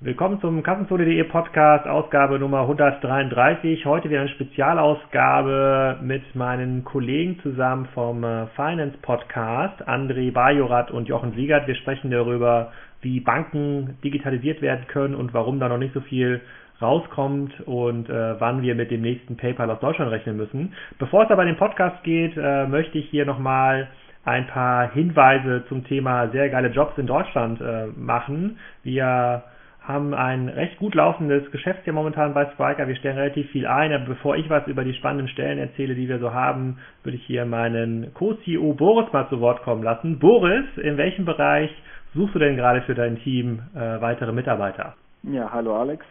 Willkommen zum Kassenzone.de Podcast, Ausgabe Nummer 133. Heute wieder eine Spezialausgabe mit meinen Kollegen zusammen vom äh, Finance Podcast, André Bajorat und Jochen Siegert. Wir sprechen darüber, wie Banken digitalisiert werden können und warum da noch nicht so viel rauskommt und äh, wann wir mit dem nächsten PayPal aus Deutschland rechnen müssen. Bevor es aber in den Podcast geht, äh, möchte ich hier nochmal ein paar Hinweise zum Thema sehr geile Jobs in Deutschland äh, machen. Wir haben ein recht gut laufendes Geschäftsjahr momentan bei Spriker. Wir stellen relativ viel ein. Aber bevor ich was über die spannenden Stellen erzähle, die wir so haben, würde ich hier meinen Co-CEO Boris mal zu Wort kommen lassen. Boris, in welchem Bereich suchst du denn gerade für dein Team äh, weitere Mitarbeiter? Ja, hallo Alex.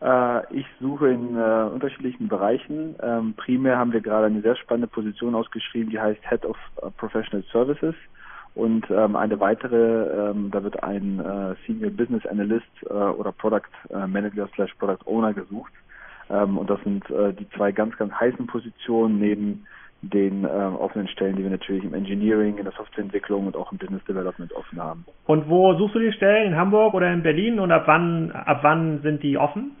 Äh, ich suche in äh, unterschiedlichen Bereichen. Ähm, primär haben wir gerade eine sehr spannende Position ausgeschrieben, die heißt Head of äh, Professional Services. Und ähm, eine weitere, ähm, da wird ein äh, Senior Business Analyst äh, oder Product äh, Manager slash Product Owner gesucht. Ähm, und das sind äh, die zwei ganz, ganz heißen Positionen neben den äh, offenen Stellen, die wir natürlich im Engineering, in der Softwareentwicklung und auch im Business Development offen haben. Und wo suchst du die Stellen? In Hamburg oder in Berlin? Und ab wann, ab wann sind die offen?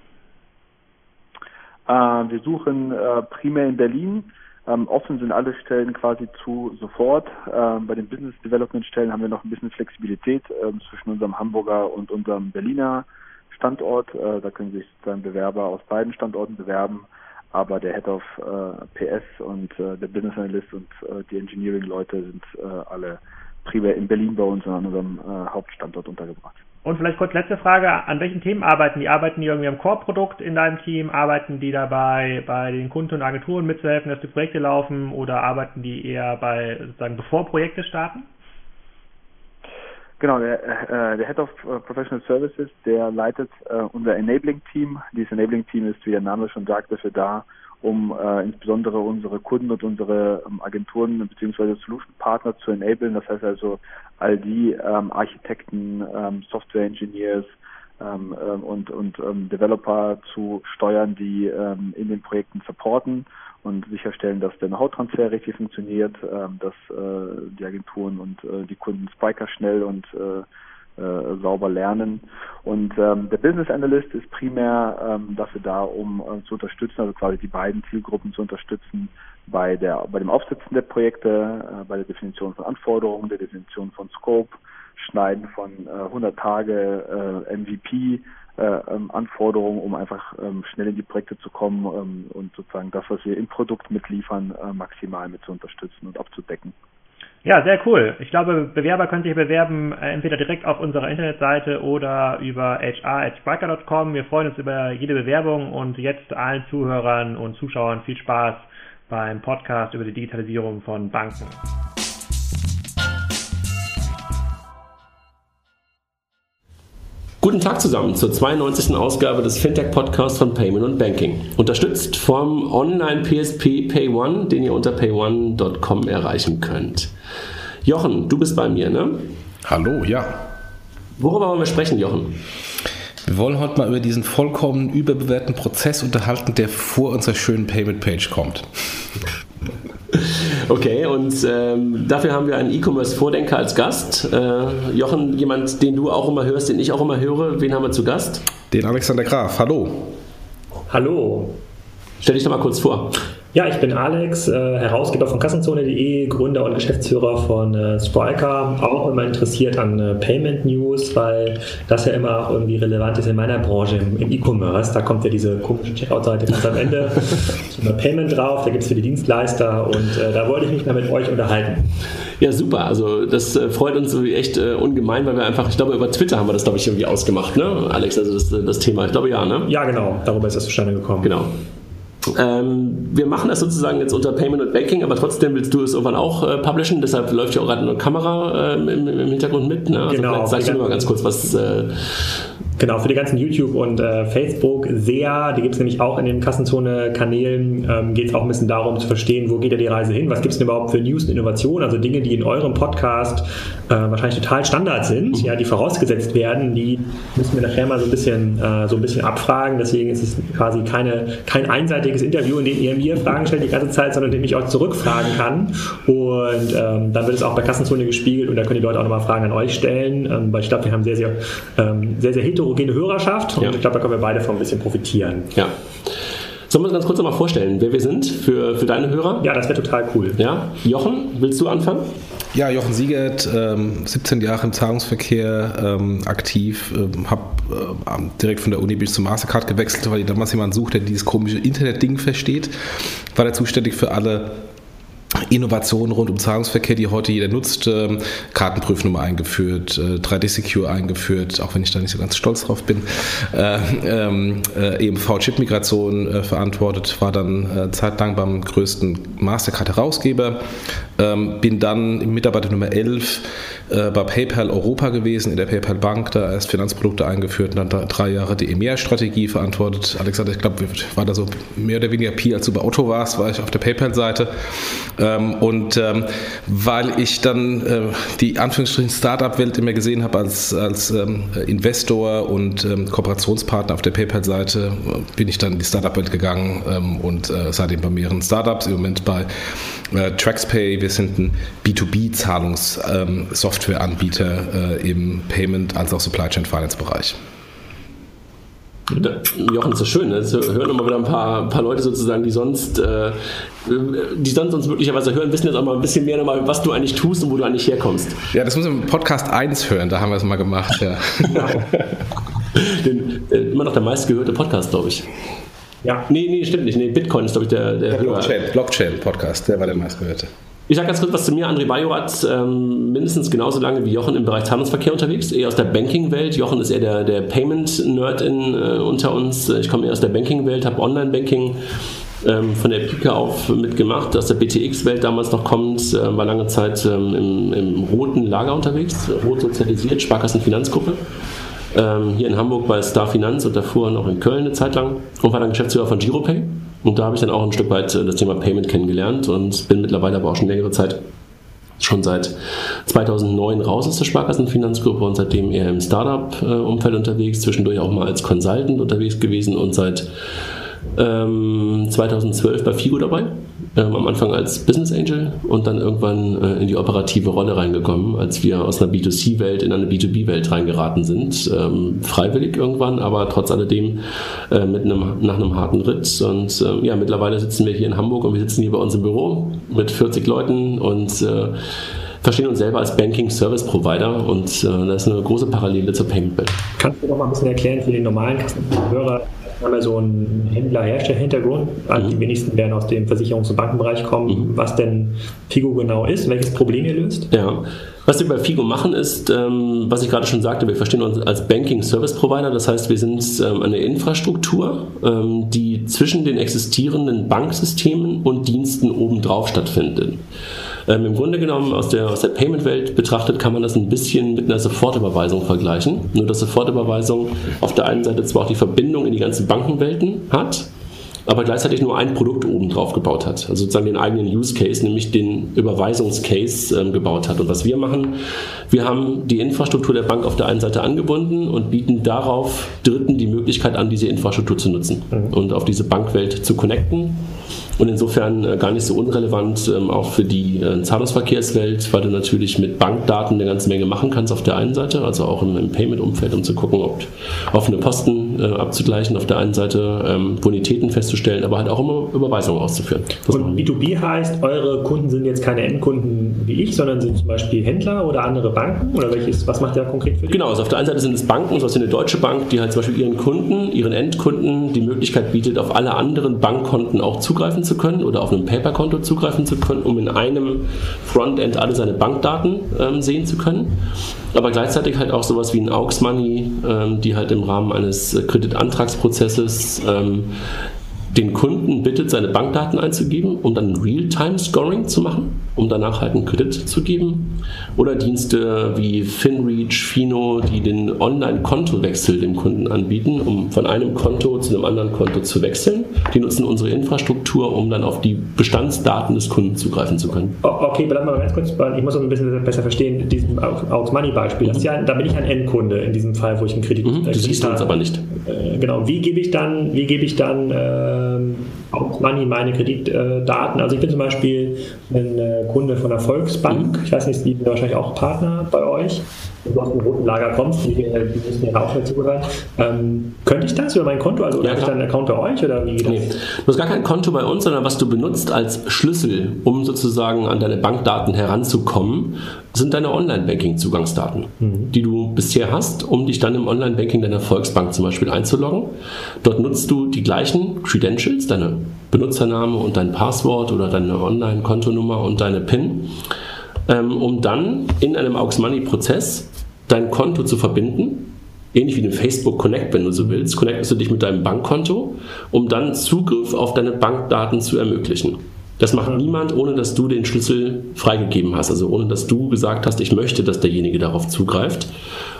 Äh, wir suchen äh, primär in Berlin ähm, offen sind alle Stellen quasi zu sofort. Ähm, bei den Business Development Stellen haben wir noch ein bisschen Flexibilität ähm, zwischen unserem Hamburger und unserem Berliner Standort. Äh, da können sich dann Bewerber aus beiden Standorten bewerben. Aber der Head of äh, PS und äh, der Business Analyst und äh, die Engineering Leute sind äh, alle primär in Berlin bei uns an unserem äh, Hauptstandort untergebracht. Und vielleicht kurz letzte Frage, an welchen Themen arbeiten die? Arbeiten die irgendwie am Core-Produkt in deinem Team? Arbeiten die dabei, bei den Kunden und Agenturen mitzuhelfen, dass die Projekte laufen? Oder arbeiten die eher bei, sozusagen, bevor Projekte starten? Genau, der, äh, der Head of äh, Professional Services, der leitet äh, unser Enabling-Team. Dieses Enabling-Team ist, wie der Name schon sagt, dafür da, um äh, insbesondere unsere Kunden und unsere ähm, Agenturen bzw. Solution Partner zu enablen. Das heißt also all die ähm, Architekten, ähm, Software Engineers ähm, ähm, und, und ähm, Developer zu steuern, die ähm, in den Projekten supporten und sicherstellen, dass der Know-how-Transfer richtig funktioniert, ähm, dass äh, die Agenturen und äh, die Kunden Spiker schnell und äh, äh, sauber lernen. Und ähm, der Business Analyst ist primär ähm, dafür da, um äh, zu unterstützen, also quasi die beiden Zielgruppen zu unterstützen bei der bei dem Aufsetzen der Projekte, äh, bei der Definition von Anforderungen, der Definition von Scope, Schneiden von äh, 100 Tage äh, MVP äh, ähm, Anforderungen, um einfach ähm, schnell in die Projekte zu kommen ähm, und sozusagen das, was wir im Produkt mitliefern, äh, maximal mit zu unterstützen und abzudecken. Ja, sehr cool. Ich glaube, Bewerber können sich bewerben äh, entweder direkt auf unserer Internetseite oder über hr.spriker.com. Wir freuen uns über jede Bewerbung und jetzt allen Zuhörern und Zuschauern viel Spaß beim Podcast über die Digitalisierung von Banken. Guten Tag zusammen zur 92. Ausgabe des Fintech-Podcasts von Payment und Banking. Unterstützt vom Online-PSP PayOne, den ihr unter payone.com erreichen könnt. Jochen, du bist bei mir, ne? Hallo, ja. Worüber wollen wir sprechen, Jochen? Wir wollen heute mal über diesen vollkommen überbewerteten Prozess unterhalten, der vor unserer schönen Payment-Page kommt. Okay, und ähm, dafür haben wir einen E-Commerce-Vordenker als Gast. Äh, Jochen, jemand, den du auch immer hörst, den ich auch immer höre. Wen haben wir zu Gast? Den Alexander Graf. Hallo. Hallo. Stell dich doch mal kurz vor. Ja, ich bin Alex, äh, Herausgeber von Kassenzone.de, Gründer und Geschäftsführer von äh, Spriker, auch immer interessiert an äh, Payment News, weil das ja immer auch irgendwie relevant ist in meiner Branche im, im E-Commerce. Da kommt ja diese komische Checkout-Seite ganz am Ende immer Payment drauf, da gibt es für die Dienstleister und äh, da wollte ich mich mal mit euch unterhalten. Ja, super. Also das äh, freut uns echt äh, ungemein, weil wir einfach, ich glaube, über Twitter haben wir das, glaube ich, irgendwie ausgemacht, ne, Alex? Also das, das Thema. Ich glaube ja, ne? Ja, genau. Darüber ist das zustande gekommen. Genau. Ähm, wir machen das sozusagen jetzt unter Payment und Banking, aber trotzdem willst du es irgendwann auch äh, publishen, deshalb läuft ja auch gerade eine Kamera äh, im, im, Hintergrund mit. Ne? Also genau. Sagst du mal ganz kurz, was, äh, Genau, für die ganzen YouTube- und äh, Facebook-SEA, die gibt es nämlich auch in den Kassenzone-Kanälen, ähm, geht es auch ein bisschen darum zu verstehen, wo geht ja die Reise hin, was gibt es denn überhaupt für News und Innovationen, also Dinge, die in eurem Podcast äh, wahrscheinlich total Standard sind, ja, die vorausgesetzt werden, die müssen wir nachher mal so ein bisschen, äh, so ein bisschen abfragen, deswegen ist es quasi keine, kein einseitiges Interview, in dem ihr mir Fragen stellt die ganze Zeit, sondern in dem ich auch zurückfragen kann. Und ähm, dann wird es auch bei Kassenzone gespiegelt und da können die Leute auch nochmal Fragen an euch stellen, ähm, weil ich glaube, wir haben sehr, sehr, ähm, sehr, sehr hetero homogene Hörerschaft und Ja. ich glaube, da können wir beide von ein bisschen profitieren. Ja. Sollen wir uns ganz kurz nochmal vorstellen, wer wir sind für, für deine Hörer? Ja, das wäre total cool. Ja. Jochen, willst du anfangen? Ja, Jochen Siegert, ähm, 17 Jahre im Zahlungsverkehr ähm, aktiv, ähm, habe äh, direkt von der Uni bis zum Mastercard gewechselt, weil ich damals jemanden suchte, der dieses komische Internet-Ding versteht. War da zuständig für alle Innovationen rund um Zahlungsverkehr, die heute jeder nutzt. Ähm, Kartenprüfnummer eingeführt, äh, 3D Secure eingeführt, auch wenn ich da nicht so ganz stolz drauf bin. Äh, ähm, äh, EMV-Chip-Migration äh, verantwortet, war dann äh, zeitlang beim größten Mastercard-Herausgeber. Ähm, bin dann Mitarbeiter Nummer 11 äh, bei PayPal Europa gewesen, in der PayPal Bank, da erst Finanzprodukte eingeführt und dann da drei Jahre die EMEA-Strategie verantwortet. Alexander, ich glaube, war da so mehr oder weniger Pi, als du bei Otto warst, war ich auf der PayPal-Seite. Ähm, und ähm, weil ich dann äh, die Anführungsstrichen Startup-Welt immer gesehen habe als, als ähm, Investor und ähm, Kooperationspartner auf der PayPal-Seite, äh, bin ich dann in die Startup-Welt gegangen ähm, und äh, seitdem bei mehreren Startups, im Moment bei äh, TraxPay. Wir sind ein B2B-Zahlungs-Software-Anbieter äh, im Payment- als auch Supply Chain Finance-Bereich. Jochen, das ist schön. Ne? Das hören immer wieder ein paar, paar Leute sozusagen, die sonst, äh, die sonst uns möglicherweise hören, wissen jetzt auch mal ein bisschen mehr nochmal, was du eigentlich tust und wo du eigentlich herkommst. Ja, das muss man im Podcast 1 hören, da haben wir es mal gemacht. Ja. Den, äh, immer noch der meistgehörte Podcast, glaube ich. Ja. Nee, nee, stimmt nicht. Nee, Bitcoin ist, glaube ich, der, der Hörer. Blockchain-Podcast, der war der meistgehörte. Ich sage ganz kurz was zu mir. André Bajorat, ähm, mindestens genauso lange wie Jochen im Bereich Zahlungsverkehr unterwegs, eher aus der Banking-Welt. Jochen ist eher der, der Payment-Nerd äh, unter uns. Ich komme eher aus der Banking-Welt, habe Online-Banking ähm, von der Pike auf mitgemacht, aus der BTX-Welt damals noch kommt, äh, war lange Zeit ähm, im, im roten Lager unterwegs, rot sozialisiert, Sparkassenfinanzgruppe. Ähm, hier in Hamburg bei Star Finanz und davor noch in Köln eine Zeit lang und war dann Geschäftsführer von Giropay. Und da habe ich dann auch ein Stück weit äh, das Thema Payment kennengelernt und bin mittlerweile aber auch schon längere Zeit, schon seit 2009 raus aus der Sparkassenfinanzgruppe und seitdem eher im Startup-Umfeld unterwegs, zwischendurch auch mal als Consultant unterwegs gewesen und seit ähm, 2012 bei Figo dabei. Ähm, am Anfang als Business Angel und dann irgendwann äh, in die operative Rolle reingekommen, als wir aus einer B2C-Welt in eine B2B-Welt reingeraten sind. Ähm, freiwillig irgendwann, aber trotz alledem äh, mit einem, nach einem harten Ritt. Und äh, ja, mittlerweile sitzen wir hier in Hamburg und wir sitzen hier bei uns im Büro mit 40 Leuten und äh, verstehen uns selber als Banking Service Provider und äh, das ist eine große Parallele zur Payment-Welt. Kannst du noch mal ein bisschen erklären für den normalen Hörer? Wir haben ja so einen Händler-Hersteller-Hintergrund. Also Die wenigsten werden aus dem Versicherungs- und Bankenbereich kommen. Was denn Figo genau ist, welches Problem ihr löst? Ja, was wir bei Figo machen ist, ähm, was ich gerade schon sagte, wir verstehen uns als Banking Service Provider. Das heißt, wir sind ähm, eine Infrastruktur, ähm, die zwischen den existierenden Banksystemen und Diensten obendrauf stattfindet. Ähm, Im Grunde genommen aus der, aus der Payment-Welt betrachtet kann man das ein bisschen mit einer Sofortüberweisung vergleichen. Nur dass Sofortüberweisung auf der einen Seite zwar auch die Verbindung in die ganzen Bankenwelten hat, aber gleichzeitig nur ein Produkt oben drauf gebaut hat. Also sozusagen den eigenen Use Case, nämlich den Überweisungscase ähm, gebaut hat. Und was wir machen, wir haben die Infrastruktur der Bank auf der einen Seite angebunden und bieten darauf Dritten die Möglichkeit an, diese Infrastruktur zu nutzen und auf diese Bankwelt zu connecten. Und insofern äh, gar nicht so unrelevant ähm, auch für die äh, Zahlungsverkehrswelt, weil du natürlich mit Bankdaten eine ganze Menge machen kannst auf der einen Seite, also auch im, im Payment-Umfeld, um zu gucken, ob offene Posten äh, abzugleichen, auf der einen Seite ähm, Bonitäten festzustellen, aber halt auch immer Überweisungen auszuführen. Das Und wir. B2B heißt, eure Kunden sind jetzt keine Endkunden wie ich, sondern sind zum Beispiel Händler oder andere Banken? Oder welches, was macht ihr da konkret für die? Genau, also auf der einen Seite sind es Banken, so was wie eine Deutsche Bank, die halt zum Beispiel ihren Kunden, ihren Endkunden die Möglichkeit bietet, auf alle anderen Bankkonten auch zugreifen zu können oder auf einem Paperkonto zugreifen zu können, um in einem Frontend alle seine Bankdaten ähm, sehen zu können. Aber gleichzeitig halt auch sowas wie ein Aux Money, ähm, die halt im Rahmen eines äh, Kreditantragsprozesses ähm, den Kunden bittet, seine Bankdaten einzugeben, um dann Real-Time-Scoring zu machen, um danach halt einen Kredit zu geben. Oder Dienste wie FinReach, Fino, die den Online-Kontowechsel dem Kunden anbieten, um von einem Konto zu einem anderen Konto zu wechseln. Die nutzen unsere Infrastruktur, um dann auf die Bestandsdaten des Kunden zugreifen zu können. Okay, bleiben wir mal ganz kurz, bei- ich muss das ein bisschen besser verstehen, diesem Aux Money Beispiel. Das ist ja, da bin ich ein Endkunde in diesem Fall, wo ich einen Kredit. Mhm, äh, du siehst Kredit uns aber nicht. Äh, Genau, wie gebe ich dann, wie gebe ich dann ähm, Aux Money meine Kreditdaten? Also ich bin zum Beispiel ein äh, Kunde von der Volksbank. Ich weiß nicht, die sind wahrscheinlich auch Partner bei euch. Wenn du aus dem roten Lager kommst, die, die müssen ja auch dazugehören. Ähm, könnte ich das über mein Konto? Also ja, habe ich dann einen Account bei euch oder wie? Nee. Du hast gar kein Konto bei uns, sondern was du benutzt als Schlüssel, um sozusagen an deine Bankdaten heranzukommen, sind deine Online-Banking-Zugangsdaten, mhm. die du bisher hast, um dich dann im Online-Banking deiner Volksbank zum Beispiel einzuloggen. Dort nutzt du die gleichen Credentials, deine Benutzername und dein Passwort oder deine Online-Kontonummer und deine PIN, ähm, um dann in einem Aux Money-Prozess dein Konto zu verbinden ähnlich wie den Facebook Connect, wenn du so willst, connectest du dich mit deinem Bankkonto, um dann Zugriff auf deine Bankdaten zu ermöglichen. Das macht niemand, ohne dass du den Schlüssel freigegeben hast, also ohne dass du gesagt hast, ich möchte, dass derjenige darauf zugreift.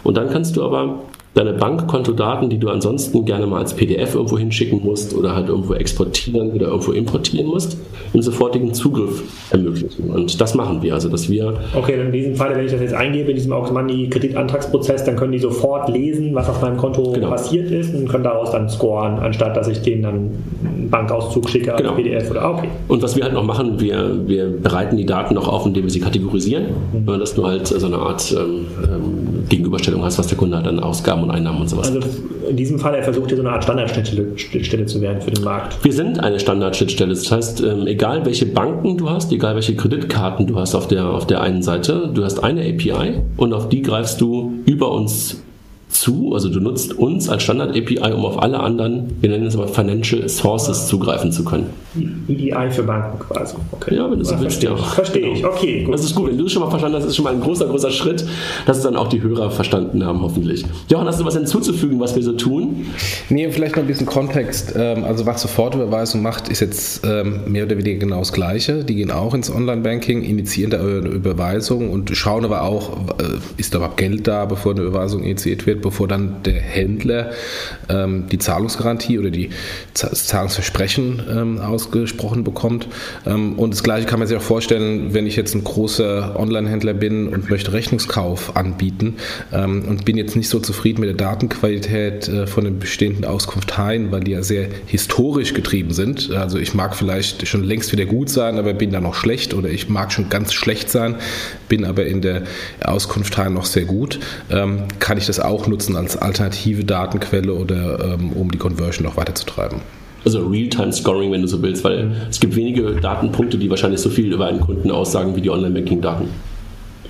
Und dann kannst du aber deine Bankkontodaten, die du ansonsten gerne mal als PDF irgendwo hinschicken musst oder halt irgendwo exportieren oder irgendwo importieren musst, im sofortigen Zugriff ermöglichen. Und das machen wir, also dass wir... Okay, in diesem Fall, wenn ich das jetzt eingebe, in diesem Aux Money Kreditantragsprozess, dann können die sofort lesen, was auf meinem Konto genau. passiert ist und können daraus dann scoren, anstatt dass ich denen dann einen Bankauszug schicke als genau. PDF oder okay. Und was wir halt noch machen, wir, wir bereiten die Daten noch auf, indem wir sie kategorisieren, mhm. dass du halt so eine Art ähm, ähm Gegenüberstellung hast, was der Kunde halt an Ausgaben und Einnahmen und sowas. Also in diesem Fall, er versucht hier so eine Art Standardschnittstelle zu werden für den Markt. Wir sind eine Standardschnittstelle. Das heißt, ähm, egal welche Banken du hast, egal welche Kreditkarten du hast auf der, auf der einen Seite, du hast eine API und auf die greifst du über uns zu, also du nutzt uns als Standard-API, um auf alle anderen, wir nennen es aber Financial Sources zugreifen zu können. EDI für Banken quasi. Okay. Ja, wenn du so willst, ja. Verstehe ich, okay. Gut. Das ist gut, wenn du es schon mal verstanden hast, ist schon mal ein großer, großer Schritt, dass es dann auch die Hörer verstanden haben, hoffentlich. Jochen, hast du was hinzuzufügen, was wir so tun? Nee, vielleicht noch ein bisschen Kontext. Ähm, also was Sofortüberweisung macht, ist jetzt ähm, mehr oder weniger genau das Gleiche. Die gehen auch ins Online-Banking, initiieren da eine Überweisung und schauen aber auch, äh, ist da überhaupt Geld da, bevor eine Überweisung initiiert wird, bevor dann der Händler ähm, die Zahlungsgarantie oder die, das Zahlungsversprechen ähm, ausgesprochen bekommt. Ähm, und das Gleiche kann man sich auch vorstellen, wenn ich jetzt ein großer Online-Händler bin und möchte Rechnungskauf anbieten ähm, und bin jetzt nicht so zufrieden mit der Datenqualität äh, von den bestehenden Auskunfteien, weil die ja sehr historisch getrieben sind. Also ich mag vielleicht schon längst wieder gut sein, aber bin da noch schlecht oder ich mag schon ganz schlecht sein, bin aber in der Auskunftei noch sehr gut, ähm, kann ich das auch nutzen als alternative Datenquelle oder um die Conversion noch weiterzutreiben. Also Real-Time-Scoring, wenn du so willst, weil mhm. es gibt wenige Datenpunkte, die wahrscheinlich so viel über einen Kunden aussagen wie die Online-Banking-Daten.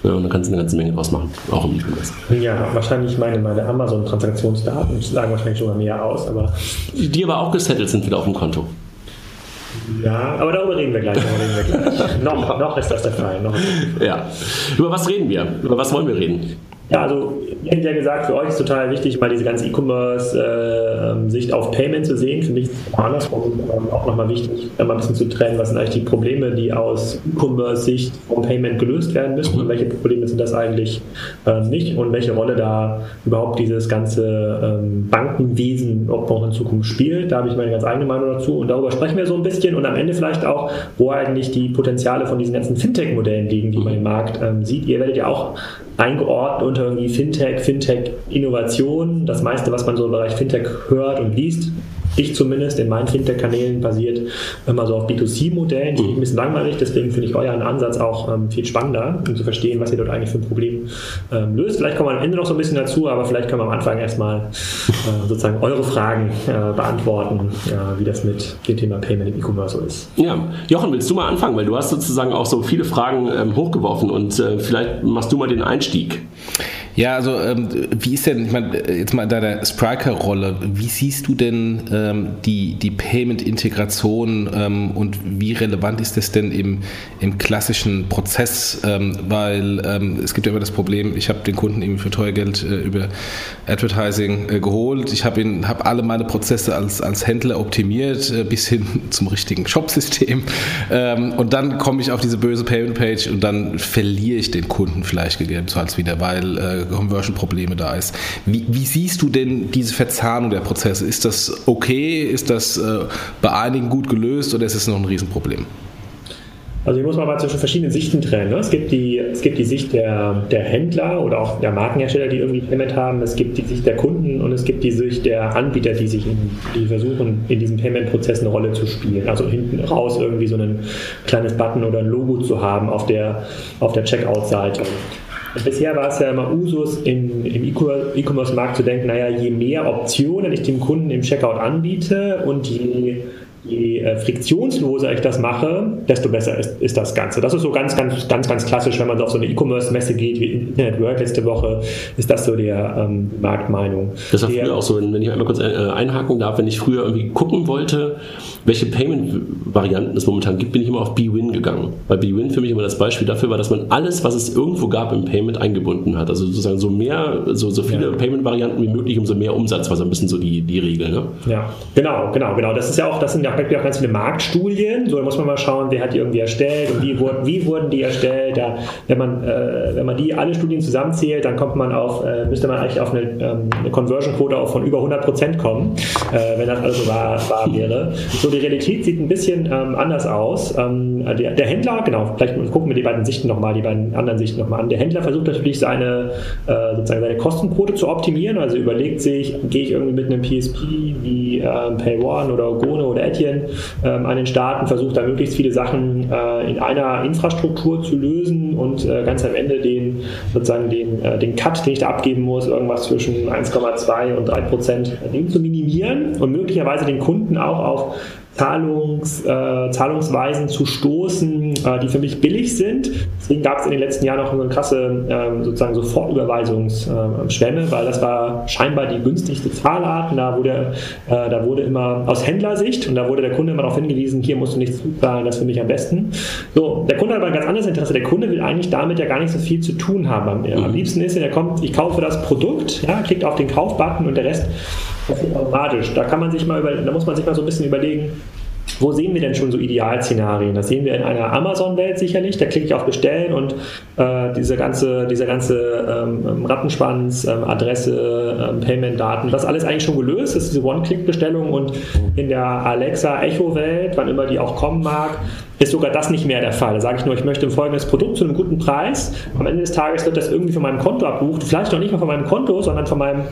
Ja, und da kannst du eine ganze Menge draus machen, auch im E-Commerce. Ja, wahrscheinlich meine, meine Amazon-Transaktionsdaten sagen wahrscheinlich sogar mehr aus, aber. Die aber auch gesettelt sind wieder auf dem Konto. Ja, aber darüber reden wir gleich. Reden wir gleich. noch, noch ist das der Fall. Noch. Ja. Über was reden wir? Über was wollen wir reden? Ja, also ihr habt ja gesagt, für euch ist total wichtig, mal diese ganze E-Commerce-Sicht äh, auf Payment zu sehen. Für mich ist es andersrum ähm, auch nochmal wichtig, mal ein bisschen zu trennen, was sind eigentlich die Probleme, die aus E-Commerce-Sicht vom Payment gelöst werden müssen und welche Probleme sind das eigentlich äh, nicht und welche Rolle da überhaupt dieses ganze ähm, Bankenwesen auch noch in Zukunft spielt. Da habe ich meine ganz eigene Meinung dazu und darüber sprechen wir so ein bisschen und am Ende vielleicht auch, wo eigentlich die Potenziale von diesen ganzen Fintech-Modellen liegen, die man im Markt ähm, sieht. Ihr werdet ja auch eingeordnet unter irgendwie Fintech, Fintech-Innovation. Das meiste, was man so im Bereich Fintech hört und liest, ich zumindest in meinen Fintech-Kanälen basiert immer so auf B2C-Modellen, die mhm. ein bisschen langweilig, deswegen finde ich euren Ansatz auch ähm, viel spannender, um zu verstehen, was ihr dort eigentlich für ein Problem ähm, löst. Vielleicht kommen wir am Ende noch so ein bisschen dazu, aber vielleicht können wir am Anfang erstmal äh, sozusagen eure Fragen äh, beantworten, äh, wie das mit dem Thema Payment im E-Commerce so ist. Ja, Jochen, willst du mal anfangen, weil du hast sozusagen auch so viele Fragen ähm, hochgeworfen und äh, vielleicht machst du mal den Einstieg. Ja, also ähm, wie ist denn, ich meine, jetzt mal in deiner Spriker-Rolle, wie siehst du denn ähm, die, die Payment-Integration ähm, und wie relevant ist das denn im, im klassischen Prozess? Ähm, weil ähm, es gibt ja immer das Problem, ich habe den Kunden eben für teuer Geld äh, über Advertising äh, geholt, ich habe hab alle meine Prozesse als, als Händler optimiert, äh, bis hin zum richtigen Shop-System ähm, und dann komme ich auf diese böse Payment-Page und dann verliere ich den Kunden vielleicht gegebenenfalls wieder, weil Conversion-Probleme da ist. Wie, wie, siehst du denn diese Verzahnung der Prozesse? Ist das okay? Ist das äh, bei einigen gut gelöst oder ist es noch ein Riesenproblem? Also hier muss man mal zwischen verschiedenen Sichten trennen. Ne? Es, gibt die, es gibt die Sicht der, der Händler oder auch der Markenhersteller, die irgendwie Payment haben. Es gibt die Sicht der Kunden und es gibt die Sicht der Anbieter, die sich in, die versuchen, in diesem Payment-Prozess eine Rolle zu spielen. Also hinten raus irgendwie so ein kleines Button oder ein Logo zu haben auf der, auf der Checkout-Seite. Bisher war es ja immer Usus, im, im E-Commerce-Markt zu denken, naja, je mehr Optionen ich dem Kunden im Checkout anbiete und je je äh, friktionsloser ich das mache, desto besser ist, ist das Ganze. Das ist so ganz, ganz, ganz, ganz klassisch, wenn man so auf so eine E-Commerce-Messe geht, wie Internet World letzte Woche, ist das so der ähm, Marktmeinung. Das war früher auch so, wenn ich einmal kurz äh, einhaken darf, wenn ich früher irgendwie gucken wollte, welche Payment-Varianten es momentan gibt, bin ich immer auf BWin gegangen. Weil BWin für mich immer das Beispiel dafür war, dass man alles, was es irgendwo gab im Payment, eingebunden hat. Also sozusagen so mehr, so, so viele ja. Payment-Varianten wie möglich, umso mehr Umsatz war so ein bisschen so die, die Regel. Ne? Ja, genau, genau, genau. Das ist ja auch, das sind ja auch ganz viele Marktstudien. So, da muss man mal schauen, wer hat die irgendwie erstellt und wie wurden, wie wurden die erstellt. Da, wenn, man, äh, wenn man die alle Studien zusammenzählt, dann kommt man auf, äh, müsste man eigentlich auf eine, ähm, eine Conversion-Quote von über 100 Prozent kommen, äh, wenn das also wahr, wahr wäre. So, die Realität sieht ein bisschen ähm, anders aus. Ähm, der, der, Händler, genau, vielleicht gucken wir die beiden Sichten nochmal, die beiden anderen Sichten nochmal an. Der Händler versucht natürlich seine, äh, sozusagen seine Kostenquote zu optimieren, also überlegt sich, gehe ich irgendwie mit einem PSP wie ähm, PayOne oder Ogone oder Etienne ähm, an den Start und versucht da möglichst viele Sachen äh, in einer Infrastruktur zu lösen und äh, ganz am Ende den sozusagen den, äh, den Cut, den ich da abgeben muss, irgendwas zwischen 1,2 und 3 Prozent, den zu minimieren und möglicherweise den Kunden auch auf Zahlungs, äh, Zahlungsweisen zu stoßen, äh, die für mich billig sind. Deswegen gab es in den letzten Jahren auch eine krasse äh, sozusagen Sofortüberweisungsschwemme, weil das war scheinbar die günstigste Zahlart. Und da wurde, äh, da wurde immer aus Händlersicht und da wurde der Kunde immer darauf hingewiesen, hier musst du nichts zuzahlen, das ist für mich am besten. So, der Kunde hat aber ein ganz anderes Interesse. Der Kunde will eigentlich damit ja gar nicht so viel zu tun haben. Am, am liebsten ist, er kommt, ich kaufe das Produkt, ja, klickt auf den Kaufbutton und der Rest passiert automatisch. Da kann man sich mal über, da muss man sich mal so ein bisschen überlegen, wo sehen wir denn schon so Idealszenarien? Das sehen wir in einer Amazon-Welt sicherlich. Da klicke ich auf Bestellen und äh, diese ganze, dieser ganze ähm, Rattenschwanz, ähm, Adresse, ähm, Payment-Daten, das alles eigentlich schon gelöst. Das ist diese One-Click-Bestellung und in der Alexa-Echo-Welt, wann immer die auch kommen mag, ist sogar das nicht mehr der Fall. Da sage ich nur, ich möchte ein folgendes Produkt zu einem guten Preis. Am Ende des Tages wird das irgendwie von meinem Konto abbucht. Vielleicht noch nicht mal von meinem Konto, sondern von meinem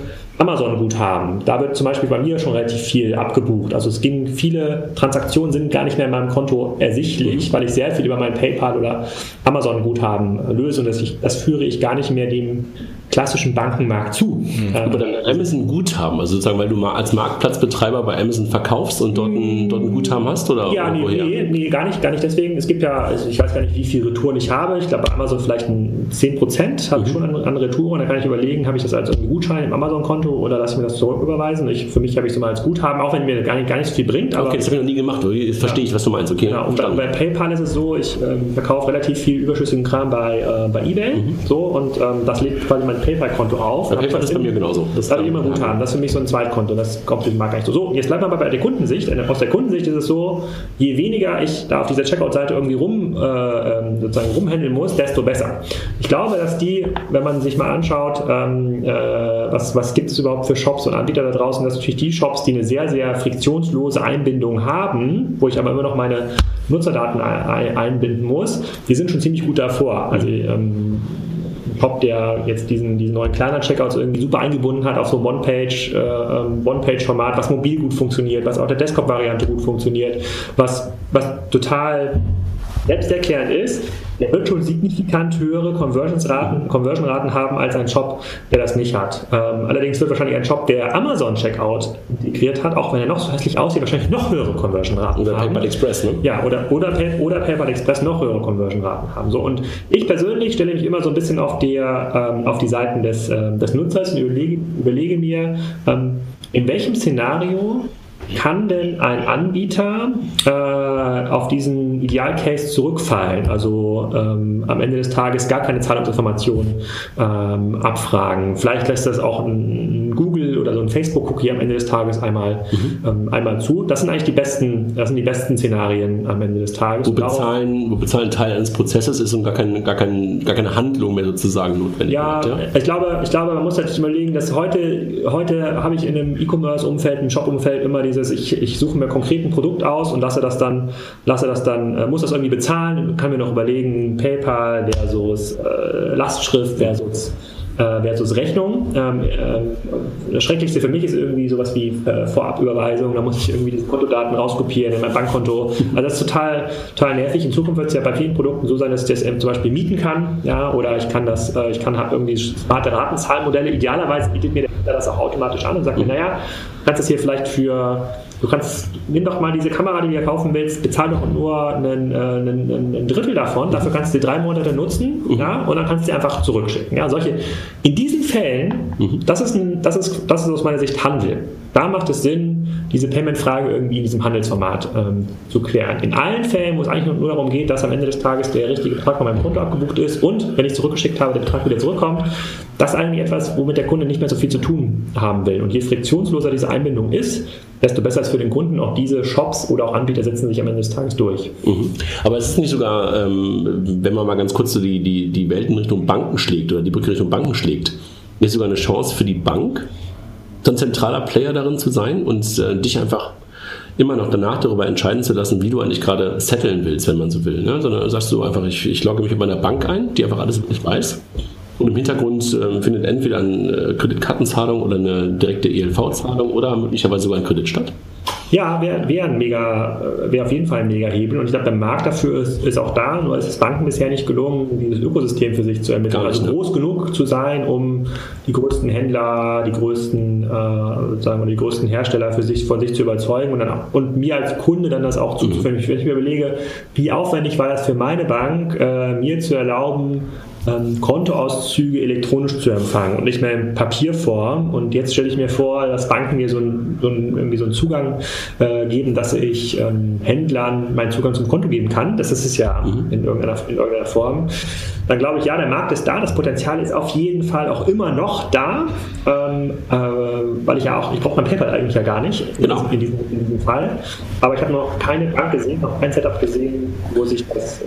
Amazon-Guthaben. Da wird zum Beispiel bei mir schon relativ viel abgebucht. Also es ging, viele Transaktionen sind gar nicht mehr in meinem Konto ersichtlich, weil ich sehr viel über mein PayPal oder Amazon-Guthaben löse und das, ich, das führe ich gar nicht mehr dem klassischen Bankenmarkt zu. Mhm. Aber dann Amazon Guthaben, also sozusagen, weil du mal als Marktplatzbetreiber bei Amazon verkaufst und dort ein, dort ein Guthaben hast? Oder ja, nee, nee, nee, gar nicht, gar nicht deswegen. Es gibt ja, also ich weiß gar nicht, wie viele Retouren ich habe. Ich glaube, bei Amazon vielleicht ein 10% habe ich mhm. schon an, an Retouren. Da kann ich überlegen, habe ich das als Gutschein im Amazon-Konto oder lasse ich mir das zurücküberweisen. Ich, für mich habe ich es mal als Guthaben, auch wenn mir gar nicht, gar nicht so viel bringt. okay, das habe ich noch nie gemacht. Jetzt verstehe ich, was du meinst. Okay, genau, und bei, bei, PayPal ist es so, ich ähm, verkaufe relativ viel überschüssigen Kram bei, äh, bei eBay. Mhm. So, und ähm, das legt quasi mein PayPal-Konto auf. Ja, PayPal ist bei mir genauso. Das habe ich immer gut haben. Das ist für mich so ein Zweitkonto. Das kommt den Markt gar nicht so. So, jetzt bleiben wir mal bei der Kundensicht. Aus der Kundensicht ist es so, je weniger ich da auf dieser Checkout-Seite irgendwie rum, äh, ähm, sozusagen rumhändeln muss, desto besser. Ich glaube, dass die, wenn man sich mal anschaut, ähm, äh, was, was gibt es überhaupt für Shops und Anbieter da draußen, dass natürlich die Shops, die eine sehr, sehr friktionslose Einbindung haben, wo ich aber immer noch meine Nutzerdaten einbinden muss, die sind schon ziemlich gut davor. Also ähm, Shop, der jetzt diesen, diesen neuen kleiner Checkouts irgendwie super eingebunden hat auf so One-Page, äh, ähm, One-Page-Format, was mobil gut funktioniert, was auch der Desktop-Variante gut funktioniert, was, was total selbsterklärend ist, der wird schon signifikant höhere Conversion-Raten haben als ein Shop, der das nicht hat. Ähm, allerdings wird wahrscheinlich ein Shop, der Amazon Checkout integriert hat, auch wenn er noch so hässlich aussieht, wahrscheinlich noch höhere Conversion-Raten oder haben. Oder PayPal Express, ne? Ja, oder, oder, oder PayPal Express noch höhere Conversion-Raten haben. So, und ich persönlich stelle mich immer so ein bisschen auf, der, ähm, auf die Seiten des, ähm, des Nutzers und überlege, überlege mir, ähm, in welchem Szenario kann denn ein Anbieter äh, auf diesen Idealcase zurückfallen? Also ähm, am Ende des Tages gar keine Zahlungsinformationen ähm, abfragen. Vielleicht lässt das auch ein, ein Google oder so ein Facebook-Cookie am Ende des Tages einmal, mhm. ähm, einmal zu. Das sind eigentlich die besten, das sind die besten Szenarien am Ende des Tages. Wo bezahlen, wo bezahlen Teil eines Prozesses ist und gar, kein, gar, kein, gar keine Handlung mehr sozusagen notwendig. Ja, ja, Ich, glaube, ich glaube, man muss natürlich überlegen, dass heute, heute habe ich in einem E-Commerce-Umfeld, im Shop-Umfeld immer dieses, ich, ich suche mir konkret ein Produkt aus und lasse das dann, lasse das dann, äh, muss das irgendwie bezahlen, kann mir noch überlegen, PayPal versus äh, Lastschrift versus äh, versus Rechnung. Ähm, äh, das Schrecklichste für mich ist irgendwie sowas wie äh, Vorabüberweisung. Da muss ich irgendwie die Kontodaten rauskopieren in mein Bankkonto. Also das ist total, total nervig. In Zukunft wird es ja bei vielen Produkten so sein, dass ich das zum Beispiel mieten kann. Ja, oder ich kann das, äh, ich kann halt irgendwie smarte Ratenzahlmodelle. Idealerweise bietet mir der das auch automatisch an und sagt mir, naja, du kannst das hier vielleicht für du kannst, nimm doch mal diese Kamera, die du hier kaufen willst, bezahl doch nur einen, äh, einen, ein Drittel davon, dafür kannst du die drei Monate nutzen mhm. ja, und dann kannst du die einfach zurückschicken. Ja, solche, in diesen Fällen, mhm. das, ist ein, das, ist, das ist aus meiner Sicht Handel. Da macht es Sinn, diese Payment-Frage irgendwie in diesem Handelsformat ähm, zu klären. In allen Fällen, wo es eigentlich nur darum geht, dass am Ende des Tages der richtige Betrag von meinem Konto abgebucht ist und, wenn ich zurückgeschickt habe, der Betrag wieder zurückkommt, das ist eigentlich etwas, womit der Kunde nicht mehr so viel zu tun haben will. Und je friktionsloser diese Einbindung ist, desto besser ist für den Kunden. Auch diese Shops oder auch Anbieter setzen sich am Ende des Tages durch. Mhm. Aber es ist nicht sogar, ähm, wenn man mal ganz kurz so die, die, die Welt in Richtung Banken schlägt oder die Brücke Richtung Banken schlägt, ist sogar eine Chance für die Bank, so ein zentraler Player darin zu sein und äh, dich einfach immer noch danach darüber entscheiden zu lassen, wie du eigentlich gerade setteln willst, wenn man so will. Ne? Sondern sagst du einfach, ich, ich logge mich mit meiner Bank ein, die einfach alles über weiß. Und im Hintergrund äh, findet entweder eine Kreditkartenzahlung oder eine direkte ELV-Zahlung oder möglicherweise sogar ein Kredit statt. Ja, wäre wär ein mega, äh, wäre auf jeden Fall ein mega Hebel. Und ich glaube, der Markt dafür ist, ist auch da, nur ist es Banken bisher nicht gelungen, dieses Ökosystem für sich zu ermitteln. Also groß genug zu sein, um die größten Händler, die größten, äh, sagen wir, die größten Hersteller für sich, von sich zu überzeugen und, dann, und mir als Kunde dann das auch zuzuführen. Mhm. Wenn ich mir überlege, wie aufwendig war das für meine Bank, äh, mir zu erlauben, ähm, Kontoauszüge elektronisch zu empfangen und nicht mehr in Papierform. Und jetzt stelle ich mir vor, dass Banken mir so, ein, so ein, irgendwie so einen Zugang äh, geben, dass ich ähm, Händlern meinen Zugang zum Konto geben kann. Das ist es ja mhm. in, irgendeiner, in irgendeiner Form dann glaube ich, ja, der Markt ist da, das Potenzial ist auf jeden Fall auch immer noch da, ähm, äh, weil ich ja auch, ich brauche mein PayPal eigentlich ja gar nicht genau. in, diesem, in diesem Fall, aber ich habe noch keine Bank gesehen, noch kein Setup gesehen, wo sich das, äh,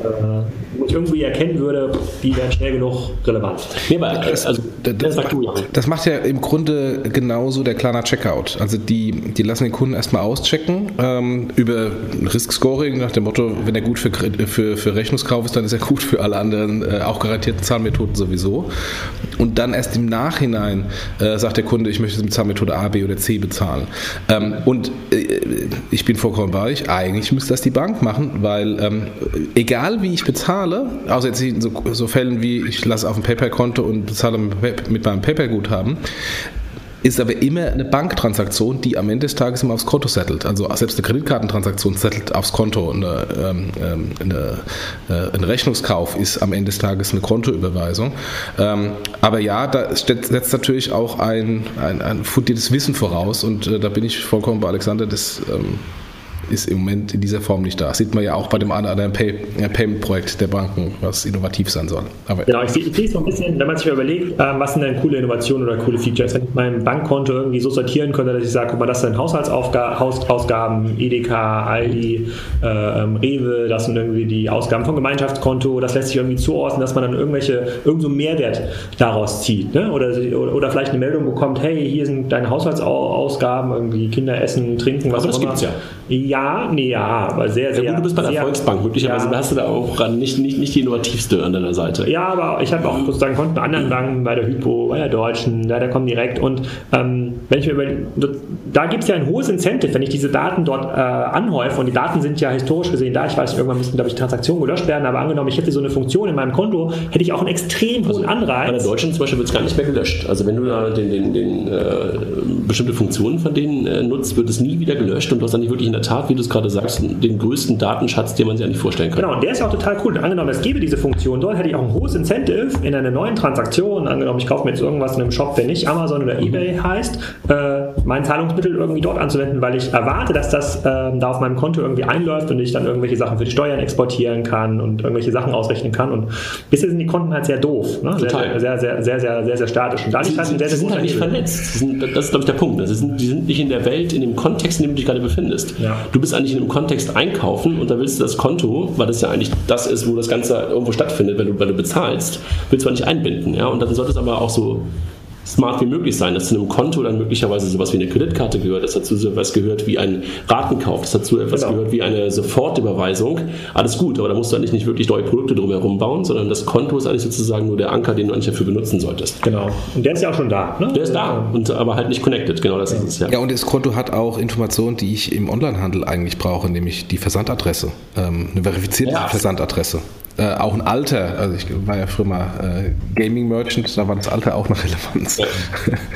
wo ich irgendwie erkennen würde, die wären schnell genug relevant. Nee, aber, das, also, das, das, das, macht ja im Grunde genauso der kleiner Checkout. Also die, die lassen den Kunden erstmal auschecken ähm, über Risk-Scoring nach dem Motto, wenn er gut für, für, für Rechnungskauf ist, dann ist er gut für alle anderen äh, auch garantierten Zahlmethoden sowieso. Und dann erst im Nachhinein äh, sagt der Kunde, ich möchte mit Zahlmethode A, B oder C bezahlen. Ähm, und äh, ich bin vollkommen bei euch, eigentlich müsste das die Bank machen, weil ähm, egal wie ich bezahle, außer jetzt in so, so Fällen wie ich lasse auf ein PayPal-Konto und bezahle mit meinem PayPal-Guthaben, ist aber immer eine Banktransaktion, die am Ende des Tages immer aufs Konto settelt. Also selbst eine Kreditkartentransaktion settelt aufs Konto. Eine, ähm, ähm, eine, äh, ein Rechnungskauf ist am Ende des Tages eine Kontoüberweisung. Ähm, aber ja, da setzt natürlich auch ein, ein, ein fundiertes Wissen voraus und äh, da bin ich vollkommen bei Alexander, das ähm, ist im Moment in dieser Form nicht da. Das sieht man ja auch bei dem anderen Pay äh, Payment-Projekt der Banken, was innovativ sein soll. Aber genau, ich sehe, ich sehe so ein bisschen, wenn man sich überlegt, ähm, was sind denn coole Innovationen oder coole Features, wenn ich mein Bankkonto irgendwie so sortieren könnte, dass ich sage, guck mal, das sind Haushaltsausgaben, Edeka, Aldi, äh, Rewe, das sind irgendwie die Ausgaben vom Gemeinschaftskonto, das lässt sich irgendwie zuordnen, dass man dann irgendwelche, irgend Mehrwert daraus zieht. Ne? Oder, oder, vielleicht eine Meldung bekommt, hey, hier sind deine Haushaltsausgaben, irgendwie Kinder essen, trinken, was Aber auch immer. Das gibt's ja. Ja, nee, ja, aber sehr, sehr. Ja, gut, du bist bei der Volksbank, möglicherweise ja. hast du da auch nicht, nicht, nicht die innovativste an deiner Seite. Ja, aber ich habe auch sozusagen Konten bei anderen Banken, bei der Hypo, bei der Deutschen, da der kommen direkt und ähm, wenn ich mir über, da gibt es ja ein hohes Incentive, wenn ich diese Daten dort äh, anhäufe und die Daten sind ja historisch gesehen da, ich weiß, irgendwann müssten, glaube ich, Transaktionen gelöscht werden, aber angenommen, ich hätte so eine Funktion in meinem Konto, hätte ich auch einen extrem hohen also, Anreiz. Bei der Deutschen zum Beispiel wird es gar nicht mehr gelöscht. Also wenn du da den, den, den äh, bestimmte Funktionen von denen äh, nutzt, wird es nie wieder gelöscht und du hast dann nicht wirklich in der Tat, wie du es gerade sagst, den größten Datenschatz, den man sich eigentlich vorstellen kann. Genau, und der ist ja auch total cool. Angenommen, es gäbe diese Funktion dort, hätte ich auch ein hohes Incentive in einer neuen Transaktion. Angenommen, ich kaufe mir jetzt irgendwas in einem Shop, der nicht Amazon oder eBay heißt, äh, mein Zahlungsmittel irgendwie dort anzuwenden, weil ich erwarte, dass das äh, da auf meinem Konto irgendwie einläuft und ich dann irgendwelche Sachen für die Steuern exportieren kann und irgendwelche Sachen ausrechnen kann. Und bisher sind die Konten halt sehr doof. Ne? Sehr, sehr, sehr, sehr, sehr, sehr, sehr, statisch. Und da liegt halt sehr, sehr sind halt nicht vernetzt. Sind, das ist, glaube ich, der Punkt. Also sind, die sind nicht in der Welt, in dem Kontext, in dem du dich gerade befindest. Ja. Du bist eigentlich in einem Kontext ein einkaufen und da willst du das Konto, weil das ja eigentlich das ist, wo das Ganze irgendwo stattfindet, wenn du, wenn du bezahlst, willst du nicht einbinden. Ja? Und dann sollte es aber auch so smart wie möglich sein, dass zu einem Konto dann möglicherweise sowas wie eine Kreditkarte gehört, dass dazu sowas gehört wie ein Ratenkauf, dass dazu etwas genau. gehört wie eine Sofortüberweisung. Alles gut, aber da musst du eigentlich nicht wirklich neue Produkte drumherum bauen, sondern das Konto ist eigentlich sozusagen nur der Anker, den du eigentlich dafür benutzen solltest. Genau. Und der ist ja auch schon da. Ne? Der ist da, und, aber halt nicht connected. Genau das ja. ist es ja. Ja, und das Konto hat auch Informationen, die ich im Onlinehandel eigentlich brauche, nämlich die Versandadresse, ähm, eine verifizierte ja. Versandadresse. Äh, auch ein Alter, also ich war ja früher mal äh, Gaming Merchant, da war das Alter auch noch Relevanz. Ja.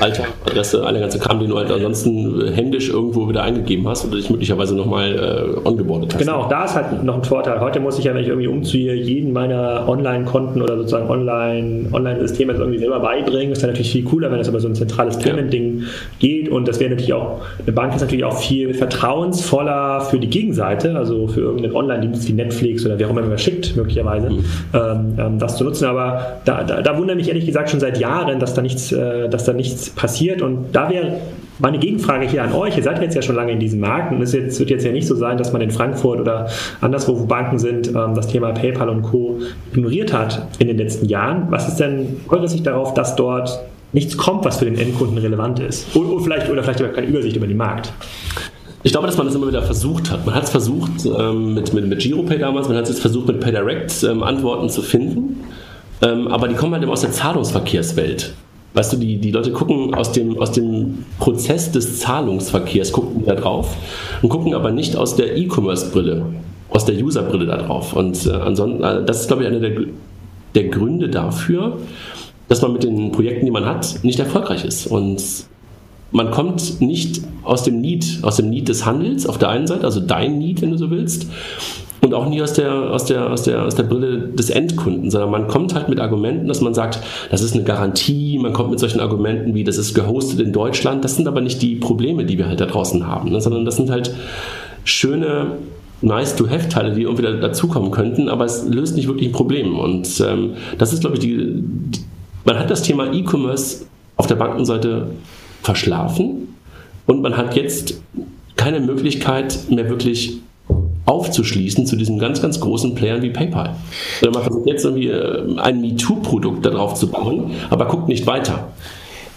Alter, Adresse, alle ganze Kram, den du halt ansonsten äh, händisch irgendwo wieder eingegeben hast oder dich möglicherweise nochmal äh, ongeboardet hast. Genau, da ist halt noch ein Vorteil. Heute muss ich ja, wenn ich irgendwie umziehe, jeden meiner Online-Konten oder sozusagen Online-Systeme Online irgendwie selber beibringen. Das ist dann natürlich viel cooler, wenn das über so ein zentrales Payment-Ding geht und das wäre natürlich auch, eine Bank ist natürlich auch viel vertrauensvoller für die Gegenseite, also für irgendeinen Online-Dienst wie Netflix oder wer auch immer man schickt, möglicherweise möglicherweise, mhm. ähm, ähm, das zu nutzen. Aber da, da, da, wundert mich ehrlich gesagt schon seit Jahren, dass da nichts, äh, dass da nichts passiert. Und da wäre meine Gegenfrage hier an euch, ihr seid jetzt ja schon lange in diesem Markt und es jetzt, wird jetzt ja nicht so sein, dass man in Frankfurt oder anderswo, wo Banken sind, ähm, das Thema PayPal und Co. ignoriert hat in den letzten Jahren. Was ist denn eure Sicht darauf, dass dort nichts kommt, was für den Endkunden relevant ist? Oder, vielleicht, oder vielleicht keine Übersicht über den Markt? Ich glaube, dass man das immer wieder versucht hat. Man hat es versucht ähm, mit, mit, mit GiroPay damals, man hat es versucht mit PayDirect ähm, Antworten zu finden, ähm, aber die kommen halt immer aus der Zahlungsverkehrswelt. Weißt du, die, die Leute gucken aus dem, aus dem Prozess des Zahlungsverkehrs, gucken da drauf und gucken aber nicht aus der E-Commerce-Brille, aus der User-Brille da drauf. Und äh, ansonsten, äh, das ist, glaube ich, einer der, der Gründe dafür, dass man mit den Projekten, die man hat, nicht erfolgreich ist. Und man kommt nicht aus dem Need, aus dem Need des Handels auf der einen Seite, also dein Need, wenn du so willst, und auch nie aus der, aus der, aus der, aus der Brille des Endkunden, sondern man kommt halt mit Argumenten, dass man sagt, das ist eine Garantie, man kommt mit solchen Argumenten wie, das ist gehostet in Deutschland, das sind aber nicht die Probleme, die wir halt da draußen haben, ne? sondern das sind halt schöne Nice-to-Have-Teile, die irgendwie dazukommen könnten, aber es löst nicht wirklich ein Problem. Und ähm, das ist, glaube ich, die, die man hat das Thema E-Commerce auf der Bankenseite verschlafen und man hat jetzt keine Möglichkeit mehr wirklich aufzuschließen zu diesen ganz, ganz großen Playern wie PayPal. Oder man versucht jetzt irgendwie äh, ein MeToo-Produkt darauf zu bauen, aber guckt nicht weiter.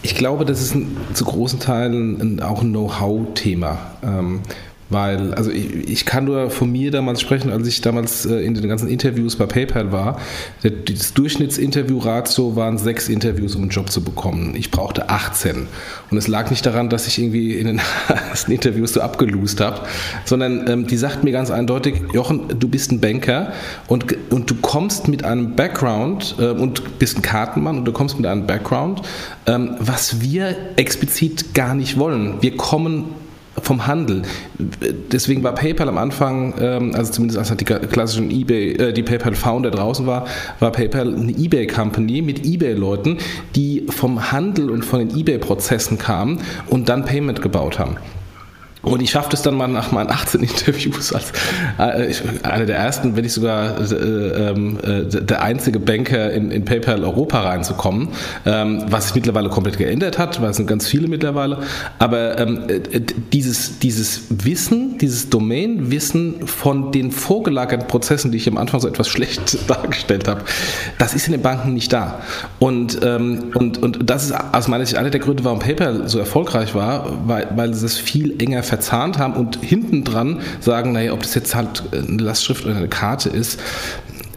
Ich glaube, das ist zu großen Teilen auch ein Know-how-Thema. Ähm, weil, also ich, ich, kann nur von mir damals sprechen, als ich damals äh, in den ganzen Interviews bei PayPal war. Das Durchschnittsinterview-Ratio waren sechs Interviews, um einen Job zu bekommen. Ich brauchte 18. Und es lag nicht daran, dass ich irgendwie in den ersten Interviews so abgelust habe, sondern ähm, die sagt mir ganz eindeutig, Jochen, du bist ein Banker und, und du kommst mit einem Background äh, und bist ein Kartenmann und du kommst mit einem Background, ähm, was wir explizit gar nicht wollen. Wir kommen vom Handel. Deswegen war PayPal am Anfang, ähm, also zumindest als halt die klassischen eBay, äh, die PayPal-Founder draußen war, war PayPal eine eBay-Company mit eBay-Leuten, die vom Handel und von den eBay-Prozessen kamen und dann Payment gebaut haben. Und ich schaffte es dann mal nach meinen 18 Interviews als äh, einer der ersten, wenn nicht sogar äh, ähm, äh, der einzige Banker in, in PayPal Europa reinzukommen, ähm, was sich mittlerweile komplett geändert hat, weil es sind ganz viele mittlerweile. Aber ähm, äh, dieses, dieses Wissen, dieses Domain-Wissen von den vorgelagerten Prozessen, die ich am Anfang so etwas schlecht dargestellt habe, das ist in den Banken nicht da. Und, ähm, und, und das ist aus meiner Sicht einer der Gründe, warum PayPal so erfolgreich war, weil, weil es viel enger verzahnt haben und hinten dran sagen, naja, ob das jetzt halt eine Lastschrift oder eine Karte ist,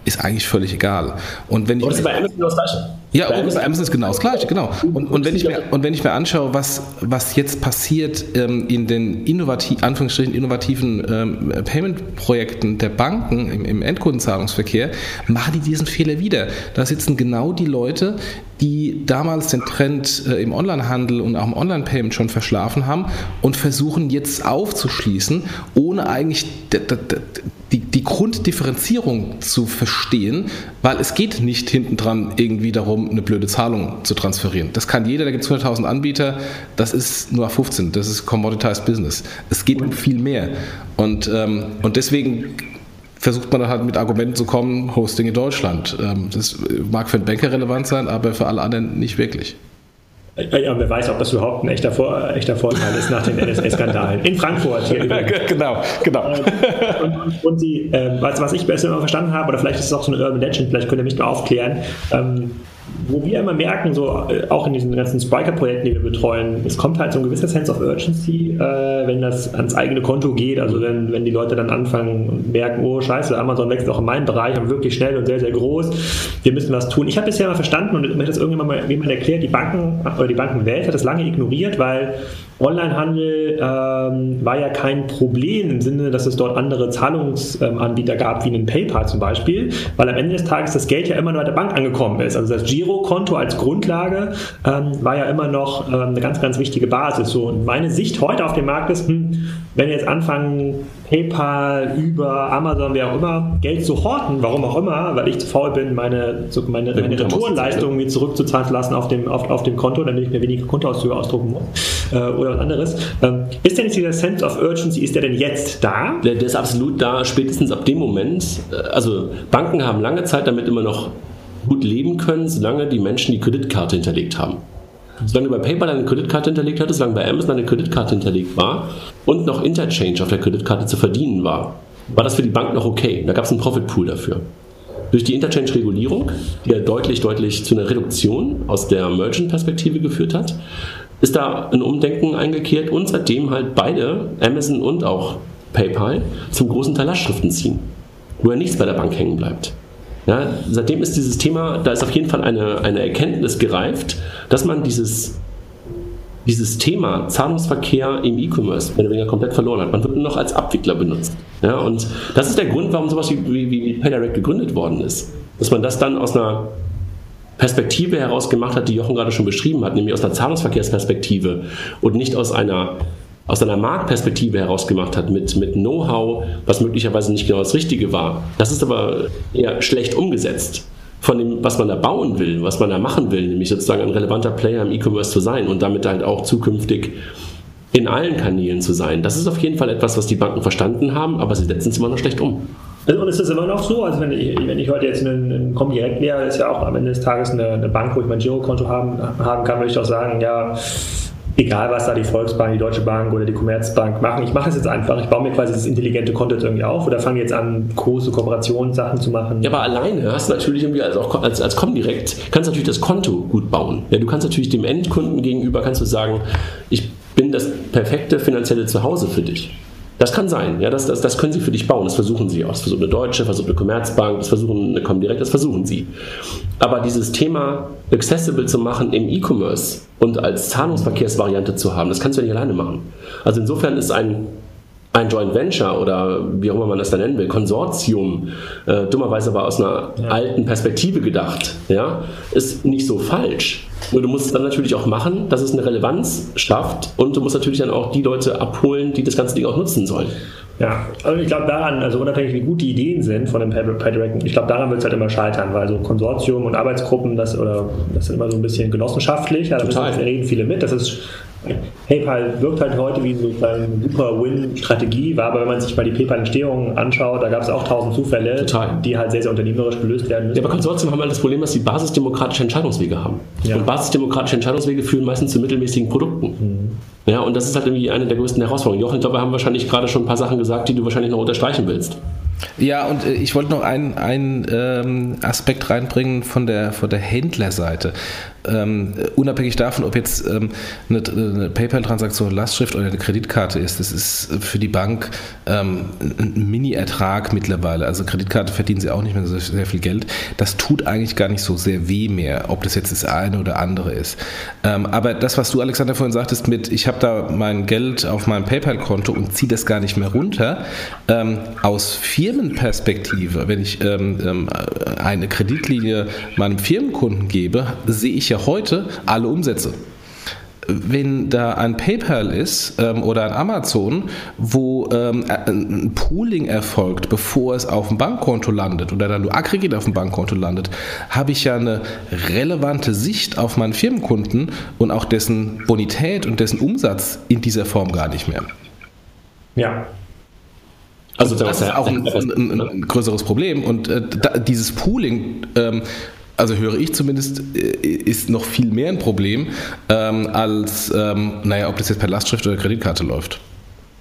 ist eigentlich völlig egal. Und wenn ich. Und bei Amazon das Gleiche. Ja, Amazon ist genau das Gleiche, genau. Und, und, wenn, ich mir, und wenn ich mir anschaue, was, was jetzt passiert ähm, in den innovativ, Anführungsstrichen innovativen ähm, Payment-Projekten der Banken im, im Endkundenzahlungsverkehr, machen die diesen Fehler wieder. Da sitzen genau die Leute, die damals den Trend äh, im Onlinehandel und auch im Online-Payment schon verschlafen haben und versuchen jetzt aufzuschließen, ohne eigentlich die, die Grunddifferenzierung zu verstehen, weil es geht nicht hinten dran irgendwie darum, eine blöde Zahlung zu transferieren. Das kann jeder, da gibt es 100.000 Anbieter, das ist nur 15, das ist Commoditized Business. Es geht um viel mehr. Und, ähm, und deswegen versucht man halt mit Argumenten zu kommen, Hosting in Deutschland. Ähm, das mag für einen Banker relevant sein, aber für alle anderen nicht wirklich. Ja, wer weiß, ob das überhaupt ein echter, Vor echter Vorteil ist nach den NSA-Skandalen. In Frankfurt hier. genau, genau. Und, und, und die, äh, was, was ich besser immer verstanden habe, oder vielleicht ist es auch so eine Urban Legend, vielleicht könnt ihr mich da aufklären, ähm, wo wir immer merken, so äh, auch in diesen ganzen Spiker-Projekten, die wir betreuen, es kommt halt so ein gewisser Sense of Urgency, äh, wenn das ans eigene Konto geht. Also wenn, wenn die Leute dann anfangen und merken, oh scheiße, Amazon wächst auch in meinem Bereich und wirklich schnell und sehr, sehr groß. Wir müssen was tun. Ich habe bisher mal verstanden und mir hat das irgendjemand mal jemand erklärt, die Banken oder die Bankenwelt hat das lange ignoriert, weil Onlinehandel ähm, war ja kein Problem im Sinne, dass es dort andere Zahlungsanbieter gab, wie einen PayPal zum Beispiel, weil am Ende des Tages das Geld ja immer nur bei der Bank angekommen ist. Also das Girokonto als Grundlage ähm, war ja immer noch ähm, eine ganz, ganz wichtige Basis. So, und meine Sicht heute auf dem Markt ist, hm, wenn wir jetzt anfangen, PayPal, über Amazon, wer auch immer, Geld zu horten, warum auch immer, weil ich zu faul bin, meine, meine, meine Retourenleistungen mir zurückzuzahlen zu lassen auf dem, auf, auf dem Konto, damit ich mir weniger Kontoauszüge ausdrucken muss äh, oder was anderes. Ähm, ist denn jetzt dieser Sense of Urgency, ist der denn jetzt da? Der, der ist absolut da, spätestens ab dem Moment. Äh, also Banken haben lange Zeit damit immer noch gut leben können, solange die Menschen die Kreditkarte hinterlegt haben. Solange du bei PayPal eine Kreditkarte hinterlegt hattest, solange bei Amazon eine Kreditkarte hinterlegt war und noch Interchange auf der Kreditkarte zu verdienen war, war das für die Bank noch okay. Da gab es einen Profitpool dafür. Durch die Interchange-Regulierung, die ja deutlich, deutlich zu einer Reduktion aus der Merchant-Perspektive geführt hat, ist da ein Umdenken eingekehrt und seitdem halt beide, Amazon und auch PayPal, zum großen Teil Lastschriften ziehen, wo ja nichts bei der Bank hängen bleibt. Ja, seitdem ist dieses Thema, da ist auf jeden Fall eine, eine Erkenntnis gereift, dass man dieses, dieses Thema Zahlungsverkehr im E-Commerce mehr oder weniger komplett verloren hat. Man wird nur noch als Abwickler benutzt. Ja, und das ist der Grund, warum sowas wie, wie, wie PayDirect gegründet worden ist. Dass man das dann aus einer Perspektive heraus gemacht hat, die Jochen gerade schon beschrieben hat, nämlich aus einer Zahlungsverkehrsperspektive und nicht aus einer aus einer Marktperspektive heraus gemacht hat, mit, mit Know-how, was möglicherweise nicht genau das Richtige war. Das ist aber eher schlecht umgesetzt von dem, was man da bauen will, was man da machen will, nämlich sozusagen ein relevanter Player im E-Commerce zu sein und damit halt auch zukünftig in allen Kanälen zu sein. Das ist auf jeden Fall etwas, was die Banken verstanden haben, aber sie setzen es immer noch schlecht um. Und ist das immer noch so? Also wenn ich, wenn ich heute jetzt einen, einen Comdirect leer, ist ja auch am Ende des Tages eine, eine Bank, wo ich mein Girokonto haben, haben kann, würde ich auch sagen, ja, egal was da die Volksbank, die Deutsche Bank oder die Commerzbank machen, ich mache es jetzt einfach. Ich baue mir quasi das intelligente Konto irgendwie auf oder fange jetzt an, große Kooperationssachen zu machen. Ja, aber alleine hast du natürlich irgendwie als, auch als, als Comdirect, kannst natürlich das Konto gut bauen. Ja, du kannst natürlich dem Endkunden gegenüber, kannst du sagen, ich bin das perfekte finanzielle Zuhause für dich. Das kann sein, ja, das, das, das können sie für dich bauen, das versuchen sie auch. Das versucht eine Deutsche, versucht eine Commerzbank, das versuchen eine Comdirect, das versuchen sie. Aber dieses Thema accessible zu machen im E-Commerce und als Zahlungsverkehrsvariante zu haben, das kannst du ja nicht alleine machen. Also insofern ist ein ein Joint Venture oder wie auch immer man das da nennen will, Konsortium, äh, dummerweise aber aus einer ja. alten Perspektive gedacht, ja, ist nicht so falsch. Nur du musst es dann natürlich auch machen, dass es eine Relevanz schafft und du musst natürlich dann auch die Leute abholen, die das ganze Ding auch nutzen sollen. Ja, also ich glaube daran, also unabhängig wie gut die Ideen sind von dem PayDirect, ich glaube daran wird es halt immer scheitern, weil so Konsortium und Arbeitsgruppen, das oder das sind immer so ein bisschen genossenschaftlich, ja, da reden viele mit, das ist PayPal wirkt halt heute wie so eine super Win-Strategie, war aber wenn man sich mal die PayPal-Entstehung anschaut, da gab es auch tausend Zufälle, Total. die halt sehr, sehr unternehmerisch gelöst werden müssen. Ja, aber Konsortien haben halt das Problem, dass sie basisdemokratische Entscheidungswege haben. Ja. Und basisdemokratische Entscheidungswege führen meistens zu mittelmäßigen Produkten. Mhm. Ja, und das ist halt irgendwie eine der größten Herausforderungen. Jochen, ich glaube, wir haben wahrscheinlich gerade schon ein paar Sachen gesagt, die du wahrscheinlich noch unterstreichen willst. Ja, und äh, ich wollte noch einen, einen ähm, Aspekt reinbringen von der, von der Händlerseite ähm, unabhängig davon, ob jetzt ähm, eine, eine PayPal-Transaktion Lastschrift oder eine Kreditkarte ist, das ist für die Bank ähm, ein Mini-Ertrag mittlerweile. Also Kreditkarte verdienen sie auch nicht mehr so sehr viel Geld. Das tut eigentlich gar nicht so sehr weh mehr, ob das jetzt das eine oder andere ist. Ähm, aber das, was du, Alexander, vorhin sagtest mit, ich habe da mein Geld auf meinem PayPal-Konto und ziehe das gar nicht mehr runter, ähm, aus Firmenperspektive, wenn ich ähm, eine Kreditlinie meinem Firmenkunden gebe, sehe ich ja ja heute alle Umsätze wenn da ein PayPal ist ähm, oder ein Amazon, wo ähm, ein Pooling erfolgt, bevor es auf dem Bankkonto landet oder dann nur aggregiert auf dem Bankkonto landet, habe ich ja eine relevante Sicht auf meinen Firmenkunden und auch dessen Bonität und dessen Umsatz in dieser Form gar nicht mehr. Ja, also das ist auch ein, ein, ein, größeres Problem. Und äh, da, dieses Pooling ähm, also höre ich zumindest, äh, ist noch viel mehr ein Problem, ähm, als, ähm, naja, ob das jetzt per Lastschrift oder Kreditkarte läuft.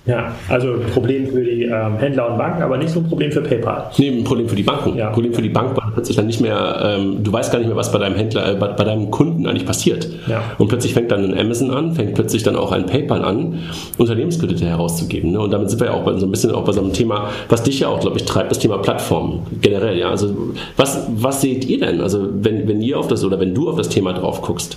Ja, also Problem für die ähm, Händler und Banken, aber nicht so ein Problem für PayPal. Nee, ein Problem für die Banken. Ja. Ein Problem für die Bank, weil plötzlich dann nicht mehr, ähm, du weißt gar nicht mehr, was bei deinem Händler, äh, bei, bei, deinem Kunden eigentlich passiert. Ja. Und plötzlich fängt dann ein Amazon an, fängt plötzlich dann auch ein PayPal an, Unternehmenskredite herauszugeben. Ne? Und damit sind wir ja auch bei, so ein bisschen auch bei so einem Thema, was dich ja auch, glaube ich, treibt, das Thema Plattformen generell. Ja? Also was, was seht ihr denn? Also wenn, wenn ihr auf das oder wenn du auf das Thema drauf guckst,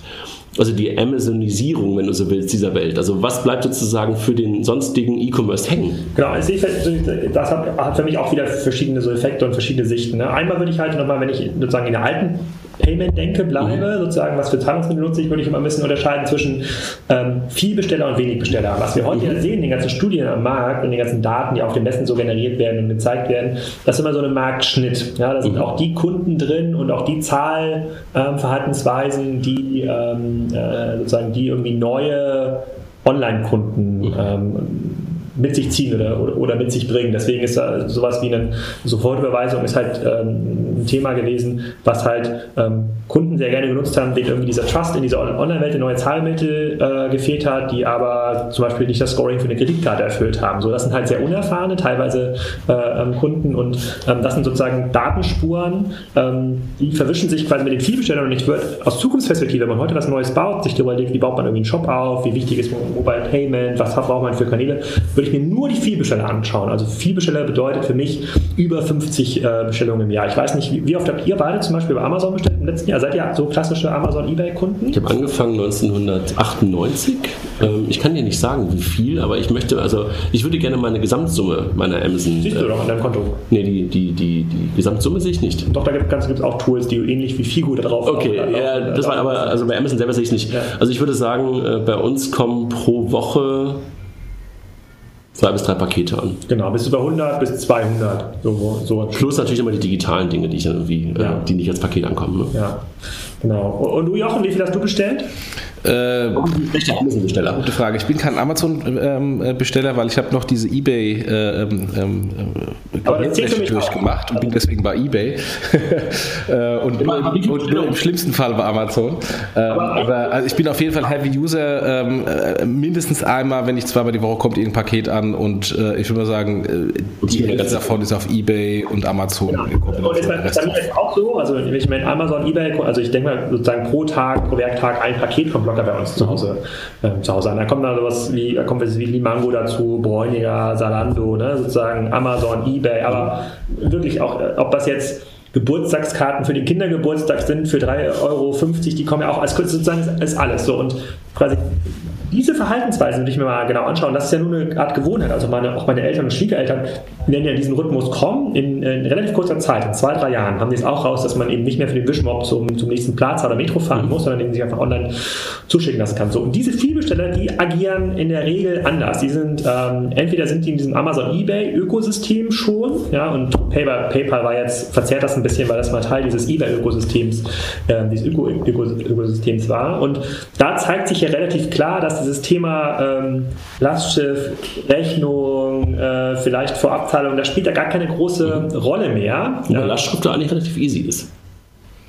also die Amazonisierung, wenn du so willst, dieser Welt. Also was bleibt sozusagen für den sonstigen E-Commerce hängen? Genau, also ich, das hat, für mich auch wieder verschiedene so Effekte und verschiedene Sichten. Ne? Einmal würde ich halt nochmal, wenn ich sozusagen in der alten Payment denke, bleibe, mhm. sozusagen, was für Zahlungsmittel nutze ich, würde ich immer ein bisschen unterscheiden zwischen ähm, Vielbesteller und Wenigbesteller. Was wir heute mhm. ja sehen, den ganzen Studien am Markt und den ganzen Daten, die auf den Messen so generiert werden und gezeigt werden, das ist immer so ein Marktschnitt. Ja, da sind mhm. auch die Kunden drin und auch die Zahlverhaltensweisen, ähm, die ähm, äh, sozusagen die irgendwie neue Online-Kunden mhm. ähm, mit sich ziehen oder, oder, oder, mit sich bringen. Deswegen ist da sowas wie eine Sofortüberweisung ist halt ähm, ein Thema gewesen, was halt ähm, Kunden sehr gerne genutzt haben, denen irgendwie dieser Trust in dieser Online-Welt, neue Zahlmittel äh, gefehlt hat, die aber zum Beispiel nicht das Scoring für eine Kreditkarte erfüllt haben. So, das sind halt sehr unerfahrene, teilweise äh, ähm, Kunden und ähm, das sind sozusagen Datenspuren, ähm, die verwischen sich quasi mit den Vielbestellern und ich würde aus Zukunftsperspektive, wenn man heute was Neues baut, sich überlegt, wie baut man irgendwie einen Shop auf, wie wichtig ist Mobile Payment, was braucht man für Kanäle, würde ich mir nur die Vielbesteller anschauen. Also Vielbesteller bedeutet für mich über 50 äh, Bestellungen im Jahr. Ich weiß nicht, wie, wie, oft habt ihr beide zum Beispiel bei Amazon bestellt im letzten Jahr? Seid ihr so klassische Amazon-Ebay-Kunden? Ich habe angefangen 1998. Ähm, ich kann dir nicht sagen, wie viel, aber ich möchte, also ich würde gerne meine Gesamtsumme meiner Amazon. Siehst du äh, doch an deinem Konto? Nee, die, die, die, die Gesamtsumme sehe ich nicht. Doch, da gibt es auch Tools, die ähnlich wie Figo da drauf Okay, ja, das war aber, also bei Amazon selber sehe ich es nicht. Ja. Also ich würde sagen, äh, bei uns kommen pro Woche zwei bis drei Pakete an. Genau, bis über 100 bis 200. So, so. Plus natürlich immer die digitalen Dinge, die ich dann irgendwie, äh, ja. äh, die nicht als Paket ankommen. Ne? Ja, genau. Und du, Jochen, wie viel hast du bestellt? Äh, Amazon-Besteller. Gute Frage. Ich bin kein Amazon-Besteller, weil ich habe noch diese eBay äh, ähm, äh, durchgemacht und bin deswegen bei eBay. äh, und, immer, und, und nur im schlimmsten Fall bei Amazon. Ähm, aber also ich bin auf jeden Fall Heavy User. Ähm, äh, mindestens einmal, wenn ich zweimal die Woche kommt irgendein Paket an und äh, ich würde mal sagen, äh, die Hälfte davon ist auf eBay und Amazon. Ja. Und ist das auch so? Also wenn ich meine Amazon, eBay, also ich denke mal sozusagen pro Tag, pro Werktag ein Paket kommt locker bei uns zu Hause, äh, zu Hause an. Da kommt dann sowas wie, da kommt wie Limango dazu, Bräuniger, Salando, ne, sozusagen Amazon, Ebay, aber wirklich auch, äh, ob das jetzt Geburtstagskarten für den Kindergeburtstag sind für 3,50 Euro, die kommen ja auch als sozusagen ist alles so. Und quasi diese Verhaltensweise würde ich mir mal genau anschauen. Das ist ja nur eine Art Gewohnheit. Also meine, auch meine Eltern und Schwiegereltern werden ja diesen Rhythmus kommen. In, in, relativ kurzer Zeit, in zwei, drei Jahren, haben die es auch raus, dass man eben nicht mehr für den Wischmob zum, zum nächsten Platz oder Metro fahren muss, sondern den sich einfach online zuschicken lassen kann. So, und diese Vielbesteller, die agieren in der Regel anders. Die sind, ähm, entweder sind die in diesem Amazon-Ebay-Ökosystem schon, ja, und PayPal, PayPal war jetzt, verzerrt das ein bisschen, weil das mal Teil dieses Ebay-Ökosystems, äh, dieses Ökosystems war. Und da zeigt sich ja relativ klar, dass dieses Thema ähm, Lastschiff, Rechnung, äh, vielleicht Vorabzahlung, das spielt da gar keine große Rolle mehr. Wobei Lastschrift da eigentlich relativ easy ist.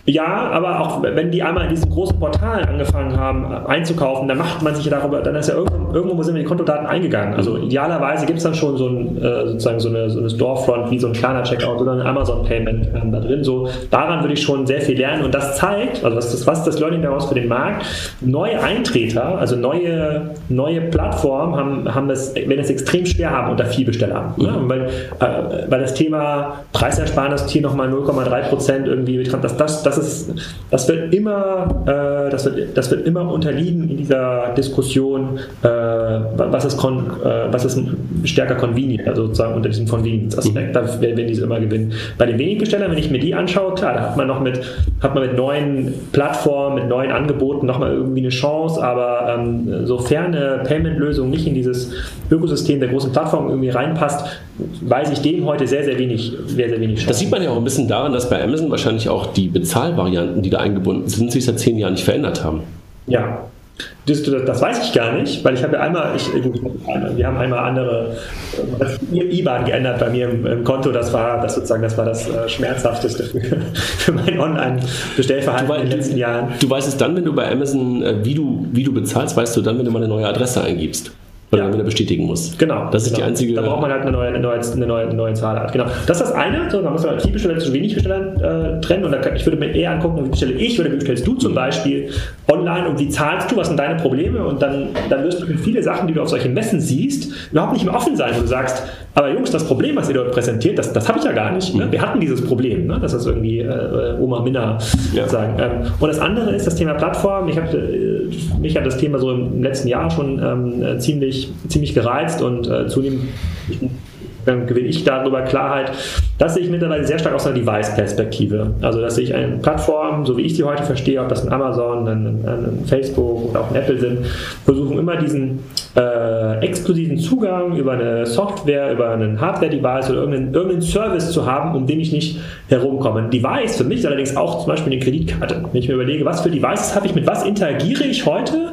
Ja, aber auch wenn die einmal in diesen großen Portalen angefangen haben einzukaufen, dann macht man sich ja darüber, dann ist ja irgendwo, irgendwo sind die Kontodaten eingegangen. Also idealerweise gibt es dann schon so ein äh, sozusagen so eine, so eine Storefront wie so ein kleiner Checkout oder ein Amazon Payment äh, da drin. So daran würde ich schon sehr viel lernen und das zeigt, also was ist das, was ist das Learning daraus für den Markt? Neue Eintreter, also neue neue Plattformen haben haben es, wenn es extrem schwer haben unter Vielbesteller, mhm. ne? weil äh, weil das Thema Preisersparnis hier nochmal 0,3 Prozent irgendwie das das das ist, das wird immer, äh, das wird, das wird immer unterliegen in dieser Diskussion, äh, was ist, kon, äh, was ist stärker convenient, also sozusagen unter diesem Convenience-Aspekt, da werden, diese immer gewinnen. Bei den Wenigbestellern, wenn ich mir die anschaue, klar, da hat man noch mit, hat man mit neuen Plattformen, mit neuen Angeboten nochmal irgendwie eine Chance, aber ähm, sofern eine Payment-Lösung nicht in dieses Ökosystem der großen Plattformen irgendwie reinpasst, weiß ich dem heute sehr, sehr wenig, sehr, sehr wenig Chance. Das sieht man ja auch ein bisschen daran, dass bei Amazon wahrscheinlich auch die Bezahlvarianten, die da eingebunden sind, sich seit zehn Jahren nicht verändert haben. Ja, das, das, weiß ich gar nicht, weil ich habe ja einmal, ich, wir haben einmal andere IBAN geändert bei mir im, im, Konto. Das war das sozusagen, das war das äh, schmerzhafteste für, für mein Online-Bestellverhalten in den letzten Jahren. Du weißt es dann, wenn du bei Amazon, äh, wie du, wie du bezahlst, weißt du dann, wenn du mal eine neue Adresse eingibst. Oder ja. wieder bestätigen muss. Genau. Das ist genau. die einzige. Da braucht man halt eine neue, eine neue, eine neue, eine neue Zahlart. Genau. Das ist das eine. So, man muss halt viel Besteller zu wenig Besteller äh, trennen. Und kann, ich würde mir eher angucken, wie bestelle ich oder wie bestellst du zum Beispiel online und wie zahlst du, was sind deine Probleme? Und dann, dann wirst du viele Sachen, die du auf solchen Messen siehst, überhaupt nicht mehr offen sein, wo du sagst, aber Jungs, das Problem, was ihr dort präsentiert, das, das habe ich ja gar nicht. Ne? Mhm. Wir hatten dieses Problem, ne? das ist irgendwie äh, Oma Minna ja. sagen. Ähm, und das andere ist das Thema Plattform. Ich hab, äh, mich hat das Thema so im letzten Jahr schon ähm, äh, ziemlich, ziemlich gereizt und äh, zunehmend dann gewinne ich darüber Klarheit. Das sehe ich mittlerweile sehr stark aus einer Device-Perspektive. Also, dass ich eine Plattform, so wie ich sie heute verstehe, ob das ein Amazon, ein, ein Facebook oder auch ein Apple sind, versuchen immer diesen äh, exklusiven Zugang über eine Software, über einen Hardware-Device oder irgendeinen, irgendeinen Service zu haben, um den ich nicht herumkomme. Ein Device für mich ist allerdings auch zum Beispiel eine Kreditkarte. Wenn ich mir überlege, was für Devices habe ich, mit was interagiere ich heute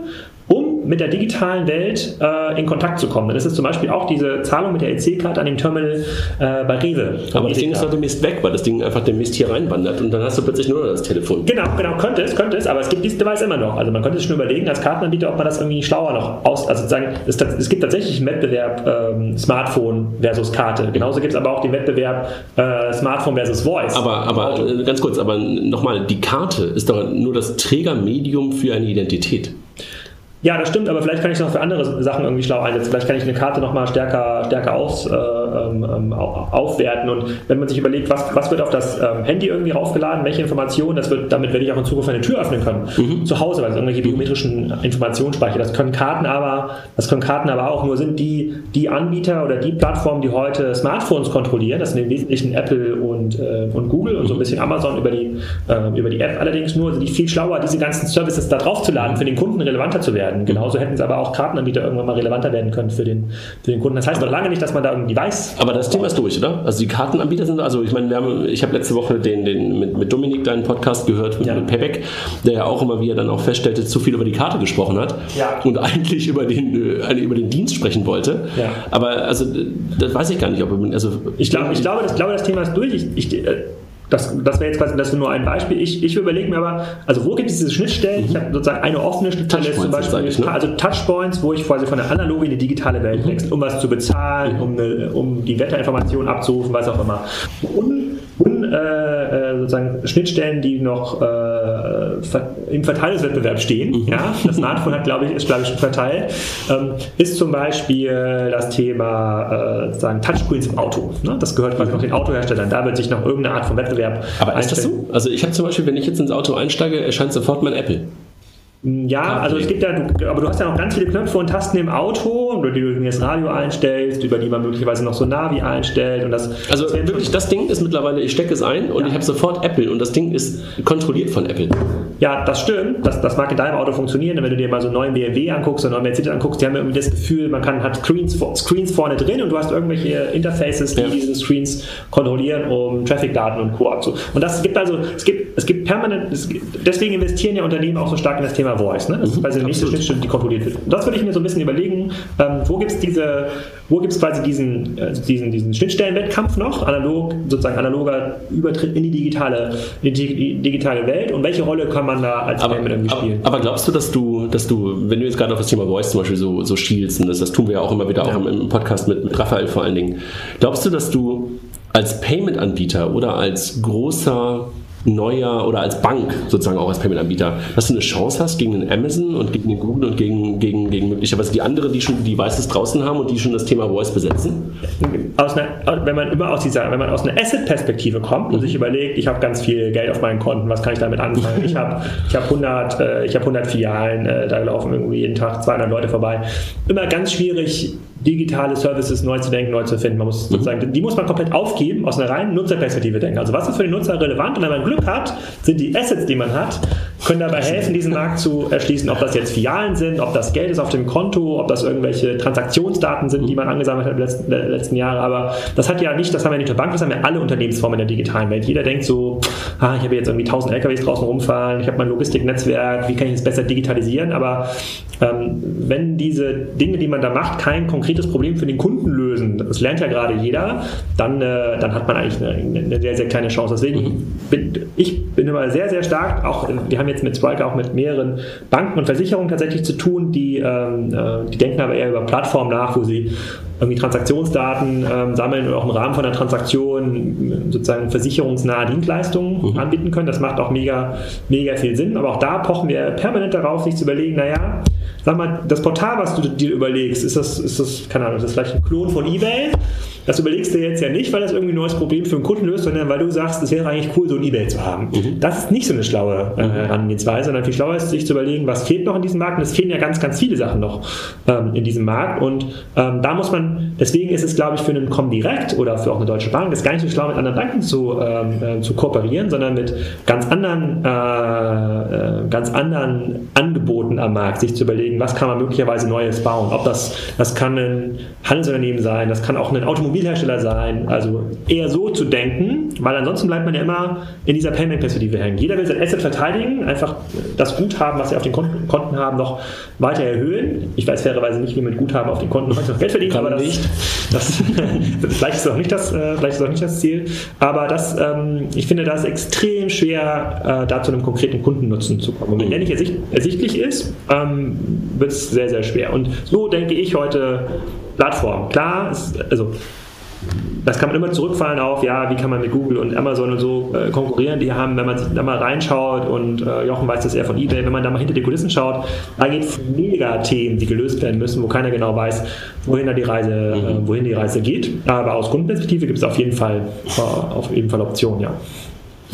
mit der digitalen Welt äh, in Kontakt zu kommen. Dann ist zum Beispiel auch diese Zahlung mit der EC-Karte an dem Terminal äh, bei Rewe. Aber das Ding ist doch demnächst weg, weil das Ding einfach demnächst hier reinwandert und dann hast du plötzlich nur noch das Telefon. Genau, genau, könnte es, könnte es, aber es gibt dieses Device immer noch. Also man könnte sich schon überlegen als Kartenanbieter, ob man das irgendwie schlauer noch aus, also sozusagen, es, es gibt tatsächlich einen Wettbewerb ähm, Smartphone versus Karte. Genauso gibt es aber auch den Wettbewerb äh, Smartphone versus Voice. Aber, aber äh, ganz kurz, aber nochmal, die Karte ist doch nur das Trägermedium für eine Identität. Ja, das stimmt, aber vielleicht kann ich es noch für andere Sachen irgendwie schlau einsetzen. Vielleicht kann ich eine Karte nochmal stärker, stärker aus, äh, ähm, ähm aufwerten. Und wenn man sich überlegt, was, was wird auf das ähm, Handy irgendwie raufgeladen, welche Informationen, das wird, damit werde ich auch in Zukunft eine Tür öffnen können. Mhm. Zu Hause, weil es irgendwelche biometrischen Informationen speichert. Das können Karten aber, das können Karten aber auch nur sind die, die Anbieter oder die Plattformen, die heute Smartphones kontrollieren. Das sind im Wesentlichen Apple und, äh, und Google und so ein bisschen Amazon über die, äh, über die App. Allerdings nur sind die viel schlauer, diese ganzen Services da draufzuladen, für den Kunden relevanter zu werden werden. Genauso hätten es aber auch Kartenanbieter irgendwann mal relevanter werden können für den, für den Kunden. Das heißt noch lange nicht, dass man da irgendwie Aber das Thema ist durch, oder? Also die Kartenanbieter sind, also ich meine, wir haben, ich habe letzte Woche den, den mit, mit Dominik deinen Podcast gehört, mit, ja. mit Payback, der ja auch immer, wie er dann auch feststellte, zu viel über die Karte gesprochen hat ja. und eigentlich über den, äh, über den Dienst sprechen wollte. Ja. Aber also das weiß ich gar nicht, ob also ich glaube, ich glaube, das, glaube, das Thema ist durch. Ich, ich, äh, das, das wäre jetzt quasi das nur ein Beispiel. Ich, ich überlege mir aber, also wo gibt es diese Schnittstellen? Mhm. Ich habe sozusagen eine offene Schnittstelle, zum Beispiel, ich, ne? also Touchpoints, wo ich quasi von der analogen in die digitale Welt mhm. wechsle, um was zu bezahlen, um, eine, um die Wetterinformationen abzurufen, was auch immer. Und äh, äh, sozusagen Schnittstellen, die noch äh, im Verteilungswettbewerb stehen. Mhm. Ja? Das Smartphone hat, glaube ich, ist, glaube ich, schon verteilt. Ähm, ist zum Beispiel das Thema äh, sozusagen Touchscreens im Auto. Ne? Das gehört quasi noch den Autoherstellern. Da wird sich noch irgendeine Art von Wettbewerb. Aber ist das so? Also ich habe zum Beispiel, wenn ich jetzt ins Auto einsteige, erscheint sofort mein Apple. Ja, also es gibt ja, aber du hast ja noch ganz viele Knöpfe und Tasten im Auto, über die du das Radio einstellst, über die man möglicherweise noch so Navi einstellt und das. Also das wirklich, das Ding ist mittlerweile, ich stecke es ein und ja. ich habe sofort Apple und das Ding ist kontrolliert von Apple. Ja, das stimmt. Das, das mag in deinem Auto funktionieren. Wenn du dir mal so einen neuen BMW anguckst oder einen neuen Mercedes anguckst, die haben irgendwie das Gefühl, man kann, hat Screens, Screens vorne drin und du hast irgendwelche Interfaces, die ja. diese Screens kontrollieren, um Traffic-Daten und Co. abzu. Und das gibt also, es gibt, es gibt permanent, es gibt, deswegen investieren ja Unternehmen auch so stark in das Thema Voice. Ne? Das ist quasi die nächste Schnittstelle, die kontrolliert wird. Und das würde ich mir so ein bisschen überlegen, ähm, wo gibt es diese, wo gibt quasi diesen, äh, diesen, diesen Schnittstellenwettkampf noch, analog, sozusagen analoger Übertritt in die digitale, in die digitale Welt und welche Rolle kann man da als aber, irgendwie spielen? Aber, aber, glaubst du, dass du, dass du, wenn du jetzt gerade auf das Thema Voice zum Beispiel so, so schielst, und das, das tun wir ja auch immer wieder ja. auch im, im Podcast mit, mit Raphael vor allen Dingen, glaubst du, dass du als Payment-Anbieter oder als großer neuer oder als Bank sozusagen auch als Payment-Anbieter, dass du eine Chance hast gegen den Amazon und gegen den Google und gegen, gegen, gegen möglicherweise die anderen, die schon die Devices draußen haben und die schon das Thema Voice besetzen? Aus einer, wenn man immer aus dieser, wenn man aus einer Asset-Perspektive kommt und mhm. sich überlegt, ich habe ganz viel Geld auf meinen Konten, was kann ich damit anfangen? Ich habe ich hab 100, äh, ich hab 100 Filialen, äh, da laufen irgendwie jeden Tag 200 Leute vorbei. Immer ganz schwierig, digitale Services neu zu denken, neu zu finden. Man muss mhm. sozusagen, die muss man komplett aufgeben, aus einer reinen Nutzerperspektive denken. Also was ist für den Nutzer relevant? Und wenn man Glück hat, sind die Assets, die man hat, können dabei helfen, diesen Markt zu erschließen. Ob das jetzt Filialen sind, ob das Geld ist auf dem Konto, ob das irgendwelche Transaktionsdaten sind, die man angesammelt hat in den letzten, letzten Jahren. Aber das hat ja nicht, das haben wir nicht nur Bank, das haben wir alle Unternehmensformen in der digitalen Welt. Jeder denkt so, ah, ich habe jetzt irgendwie 1000 LKWs draußen rumfahren, ich habe mein Logistiknetzwerk, wie kann ich das besser digitalisieren? Aber ähm, wenn diese Dinge, die man da macht, kein konkretes Problem für den Kunden lösen, das lernt ja gerade jeder, dann, äh, dann hat man eigentlich eine, eine, sehr, sehr kleine Chance. Deswegen bin, ich bin immer sehr, sehr stark, auch wir haben jetzt mit Striker auch mit mehreren Banken und Versicherungen tatsächlich zu tun, die, ähm, äh, die denken aber eher über Plattformen nach, wo sie irgendwie Transaktionsdaten ähm, sammeln und auch im Rahmen von einer Transaktion sozusagen versicherungsnahe Dienstleistungen mhm. anbieten können. Das macht auch mega, mega viel Sinn. Aber auch da pochen wir permanent darauf, sich zu überlegen, naja, sag mal, das Portal, was du dir überlegst, ist das, ist das, keine Ahnung, ist das vielleicht ein Klon von eBay? Das überlegst du jetzt ja nicht, weil das irgendwie ein neues Problem für einen Kunden löst, sondern weil du sagst, es wäre eigentlich cool, so ein Ebay zu haben. Mhm. Das ist nicht so eine schlaue äh, Herangehensweise, sondern viel schlauer ist, sich zu überlegen, was fehlt noch in diesem Markt. Und es fehlen ja ganz, ganz viele Sachen noch ähm, in diesem Markt. Und ähm, da muss man, deswegen ist es, glaube ich, für einen Comdirect oder für auch eine Deutsche Bank, ist gar nicht so schlau, mit anderen Banken zu, ähm, äh, zu kooperieren, sondern mit ganz anderen, äh, äh, ganz anderen Angeboten am Markt, sich zu überlegen, was kann man möglicherweise Neues bauen. Ob das, das kann ein Handelsunternehmen sein, das kann auch ein Automobil Automobilhersteller sein. Also eher so zu denken, weil ansonsten bleibt man ja immer in dieser Payment-Perspektive hängen. Jeder will sein Asset verteidigen, einfach das Guthaben, was sie auf den Konten, Konten haben, noch weiter erhöhen. Ich weiß fairerweise nicht, wie man mit Guthaben auf den Konten noch Geld verdient, aber das, nicht. Das, vielleicht, ist auch nicht das, äh, vielleicht ist auch nicht das Ziel. Aber das, ähm, ich finde, das ist extrem schwer, äh, da zu einem konkreten Kundennutzen zu kommen. Und wenn der nicht ersicht, ersichtlich ist, ähm, wird es sehr, sehr schwer. Und so denke ich heute Plattform. Klar, ist, also das kann man immer zurückfallen auf, ja, wie kann man mit Google und Amazon und so äh, konkurrieren. Die haben, wenn man sich da mal reinschaut und äh, Jochen weiß das eher von eBay, wenn man da mal hinter die Kulissen schaut, da gibt es mega Themen, die gelöst werden müssen, wo keiner genau weiß, wohin da die Reise, äh, mhm. wohin die Reise geht. Aber aus Kundenperspektive gibt es auf jeden Fall, äh, auf jeden Fall Optionen, ja.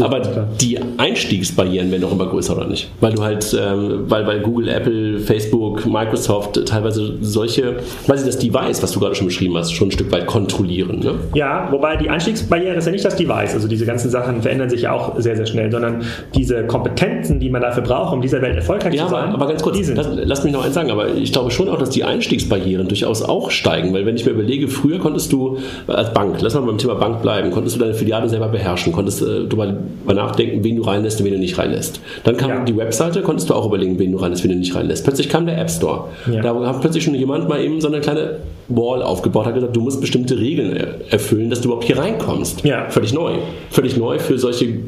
Aber die Einstiegsbarrieren werden auch immer größer, oder nicht? Weil du halt, ähm, weil, weil Google, Apple, Facebook, Microsoft teilweise solche, weil sie das Device, was du gerade schon beschrieben hast, schon ein Stück weit kontrollieren. Ne? Ja, wobei die Einstiegsbarriere ist ja nicht das Device. Also diese ganzen Sachen verändern sich ja auch sehr, sehr schnell, sondern diese Kompetenzen, die man dafür braucht, um dieser Welt erfolgreich ja, zu sein. Aber, aber ganz kurz, lass, lass, mich noch eins sagen, aber ich glaube schon auch, dass die Einstiegsbarrieren durchaus auch steigen, weil wenn ich mir überlege, früher konntest du als Bank, lass mal beim Thema Bank bleiben, konntest du deine Filiale selber beherrschen, konntest äh, du mal mal nachdenken, wen du reinlässt und wen du nicht reinlässt. Dann kam ja. die Webseite, konntest du auch überlegen, wen du reinlässt, wen du nicht reinlässt. Plötzlich kam der App Store. Ja. Da hat plötzlich schon jemand mal eben so eine kleine Wall aufgebaut, hat gesagt, du musst bestimmte Regeln erfüllen, dass du überhaupt hier reinkommst. Ja. Völlig neu. Völlig neu für solche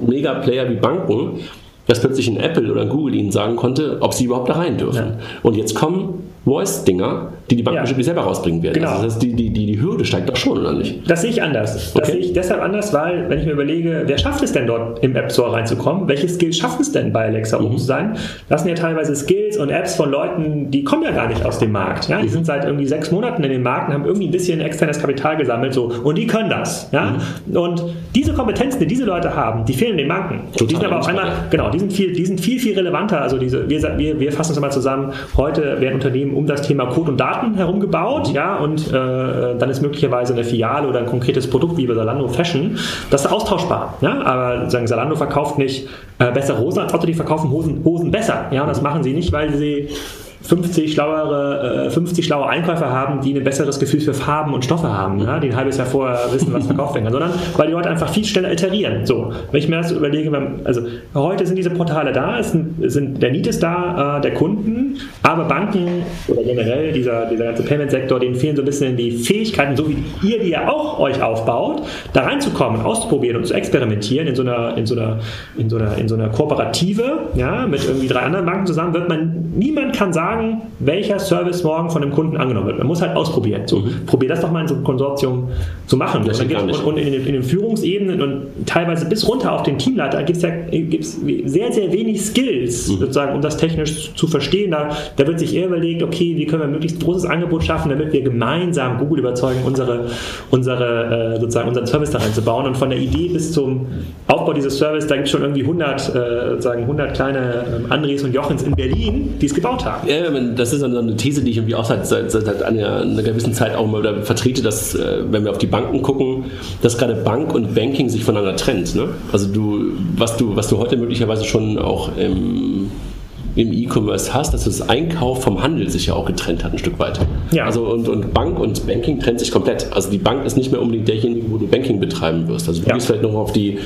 Mega-Player wie Banken, dass plötzlich ein Apple oder ein Google ihnen sagen konnte, ob sie überhaupt da rein dürfen. Und jetzt kommen Voice-Dinger, die die Bank ja. bestimmt selber rausbringen werden. Genau. Also das heißt, die, die, die, die Hürde steigt doch schon, oder nicht? Das sehe ich anders. Das okay. sehe ich deshalb anders, weil, wenn ich mir überlege, wer schafft es denn dort im App Store reinzukommen? Welche Skills schaffen es denn bei Alexa mhm. oben zu sein? Das sind ja teilweise Skills und Apps von Leuten, die kommen ja gar nicht aus dem Markt. Ja? Die mhm. sind seit irgendwie sechs Monaten in den Markt und haben irgendwie ein bisschen externes Kapital gesammelt so, und die können das. Ja? Mhm. Und diese Kompetenzen, die diese Leute haben, die fehlen den Banken. Total die sind aber auf einmal, genau, die sind viel, die sind viel, viel relevanter. Also diese, wir, wir, wir fassen uns mal zusammen, heute werden Unternehmen um das Thema Code und Daten herumgebaut, ja, und äh, dann ist möglicherweise eine Filiale oder ein konkretes Produkt wie bei Salando Fashion, das ist austauschbar, ja, aber sagen Salando verkauft nicht äh, bessere Hosen als Otto, die verkaufen Hosen, Hosen besser, ja, und das machen sie nicht, weil sie 50 schlauere, äh, 50 schlaue Einkäufer haben, die ein besseres Gefühl für Farben und Stoffe haben, ja, die ein halbes Jahr vorher wissen, was verkauft werden kann, sondern weil die Leute einfach viel schneller iterieren. So, wenn ich mir das überlege, also heute sind diese Portale da, es sind, sind der Need ist da, äh, der Kunden, aber Banken oder generell dieser, dieser ganze Payment-Sektor, denen fehlen so ein bisschen die Fähigkeiten, so wie ihr die ja auch euch aufbaut, da reinzukommen, auszuprobieren und zu experimentieren in so einer, in so einer, in so einer, in so einer Kooperative, ja, mit irgendwie drei anderen Banken zusammen, wird man, niemand kann sagen, sagen, welcher Service morgen von dem Kunden angenommen wird. Man muss halt ausprobieren. So, mhm. Probier das doch mal in so einem Konsortium zu machen. Und, und, und, in, den, in den Führungsebenen und teilweise bis runter auf den Teamleiter gibt es ja, gibt's sehr, sehr wenig Skills, mhm. sozusagen, um das technisch zu verstehen. Da, da wird sich eher überlegt, okay, wie können wir ein möglichst großes Angebot schaffen, damit wir gemeinsam Google überzeugen, unsere, unsere, äh, sozusagen unseren Service da reinzubauen. Und von der Idee bis zum Aufbau dieses Service, da gibt es schon irgendwie 100, äh, sozusagen 100 kleine ähm, Andres und Jochens in Berlin, die es gebaut haben. Ja, das ist eine These, die ich irgendwie auch seit, seit, seit einer, einer, gewissen Zeit auch mal vertrete, dass, äh, wenn wir auf die Banken gucken, dass gerade Bank und Banking sich voneinander trennt. Ne? Also du, was du, was du heute möglicherweise schon auch im im E-Commerce hast, dass das Einkauf vom Handel sich ja auch getrennt hat, ein Stück weit. Ja. Also und, und Bank und Banking trennt sich komplett. Also die Bank ist nicht mehr unbedingt derjenige, wo du Banking betreiben wirst. Also du ja. gehst vielleicht noch auf die,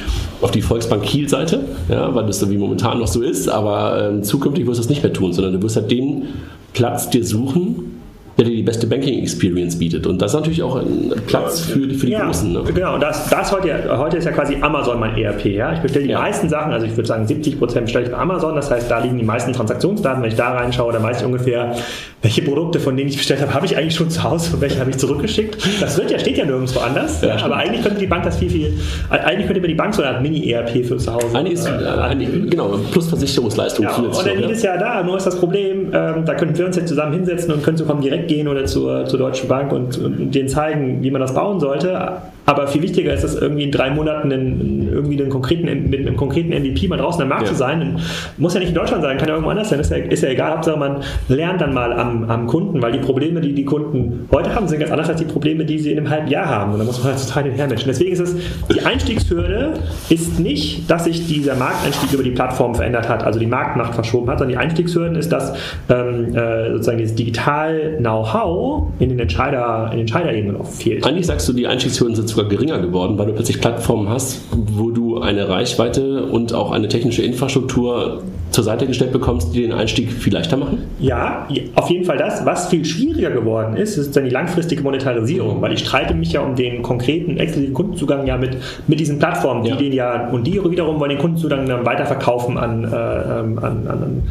auf die Volksbank Kiel-Seite, ja, weil das so wie momentan noch so ist, aber ähm, zukünftig wirst du das nicht mehr tun, sondern du wirst halt den Platz dir suchen, der dir beste Banking-Experience bietet. Und das ist natürlich auch ein Platz für, für die ja, Großen. Ne? Genau, das, das heute, heute ist ja quasi Amazon mein ERP. Ja? Ich bestelle die Ja. meisten Sachen, also ich würde sagen 70 Prozent bestelle ich bei Amazon, das heißt, da liegen die meisten Transaktionsdaten. Wenn ich da reinschaue, dann weiß ich ungefähr, welche Produkte, von denen ich bestellt habe, habe ich eigentlich schon zu Hause und welche habe ich zurückgeschickt. Das wird ja, steht ja nirgendwo anders. Ja, aber eigentlich könnte die Bank das viel, viel, eigentlich könnte mir die Bank so eine Art Mini-ERP für zu Hause Eigentlich ist, äh, äh, anbieten. genau, plus Versicherungsleistung Ja, und dann es ja da, nur ist das Problem, ähm, da könnten wir uns jetzt zusammen hinsetzen und können zu kommen direkt gehen oder zur, zur Deutschen Bank und, und denen zeigen, wie man das bauen sollte. Aber viel wichtiger ist es, irgendwie in drei Monaten einen, irgendwie einen konkreten, mit einem konkreten MVP mal draußen am Markt Ja. zu sein. Und muss ja nicht in Deutschland sein, kann ja irgendwo anders sein, ist ja, ist ja egal. Hauptsache man lernt dann mal am, am Kunden, weil die Probleme, die die Kunden heute haben, sind ganz anders als die Probleme, die sie in einem halben Jahr haben. Und da muss man halt total hinterher matchen. Deswegen ist es, die Einstiegshürde ist nicht, dass sich dieser Markteinstieg über die Plattform verändert hat, also die Marktmacht verschoben hat, sondern die Einstiegshürden ist, dass ähm, äh, sozusagen dieses Digital-Know-how in den Entscheider, in den Entscheiderebenen fehlt. Eigentlich sagst du, die Einstiegshürden sind sogar geringer geworden, weil du plötzlich Plattformen hast, wo du eine Reichweite und auch eine technische Infrastruktur zur Seite gestellt bekommst, die den Einstieg viel leichter machen? Ja, auf jeden Fall das. Was viel schwieriger geworden ist, ist dann die langfristige Monetarisierung, weil ich streite mich ja um den konkreten, exklusiven Kundenzugang ja mit, mit diesen Plattformen, die Ja. den ja, und die wiederum wollen den Kundenzugang dann weiterverkaufen an, äh, ähm, an, an,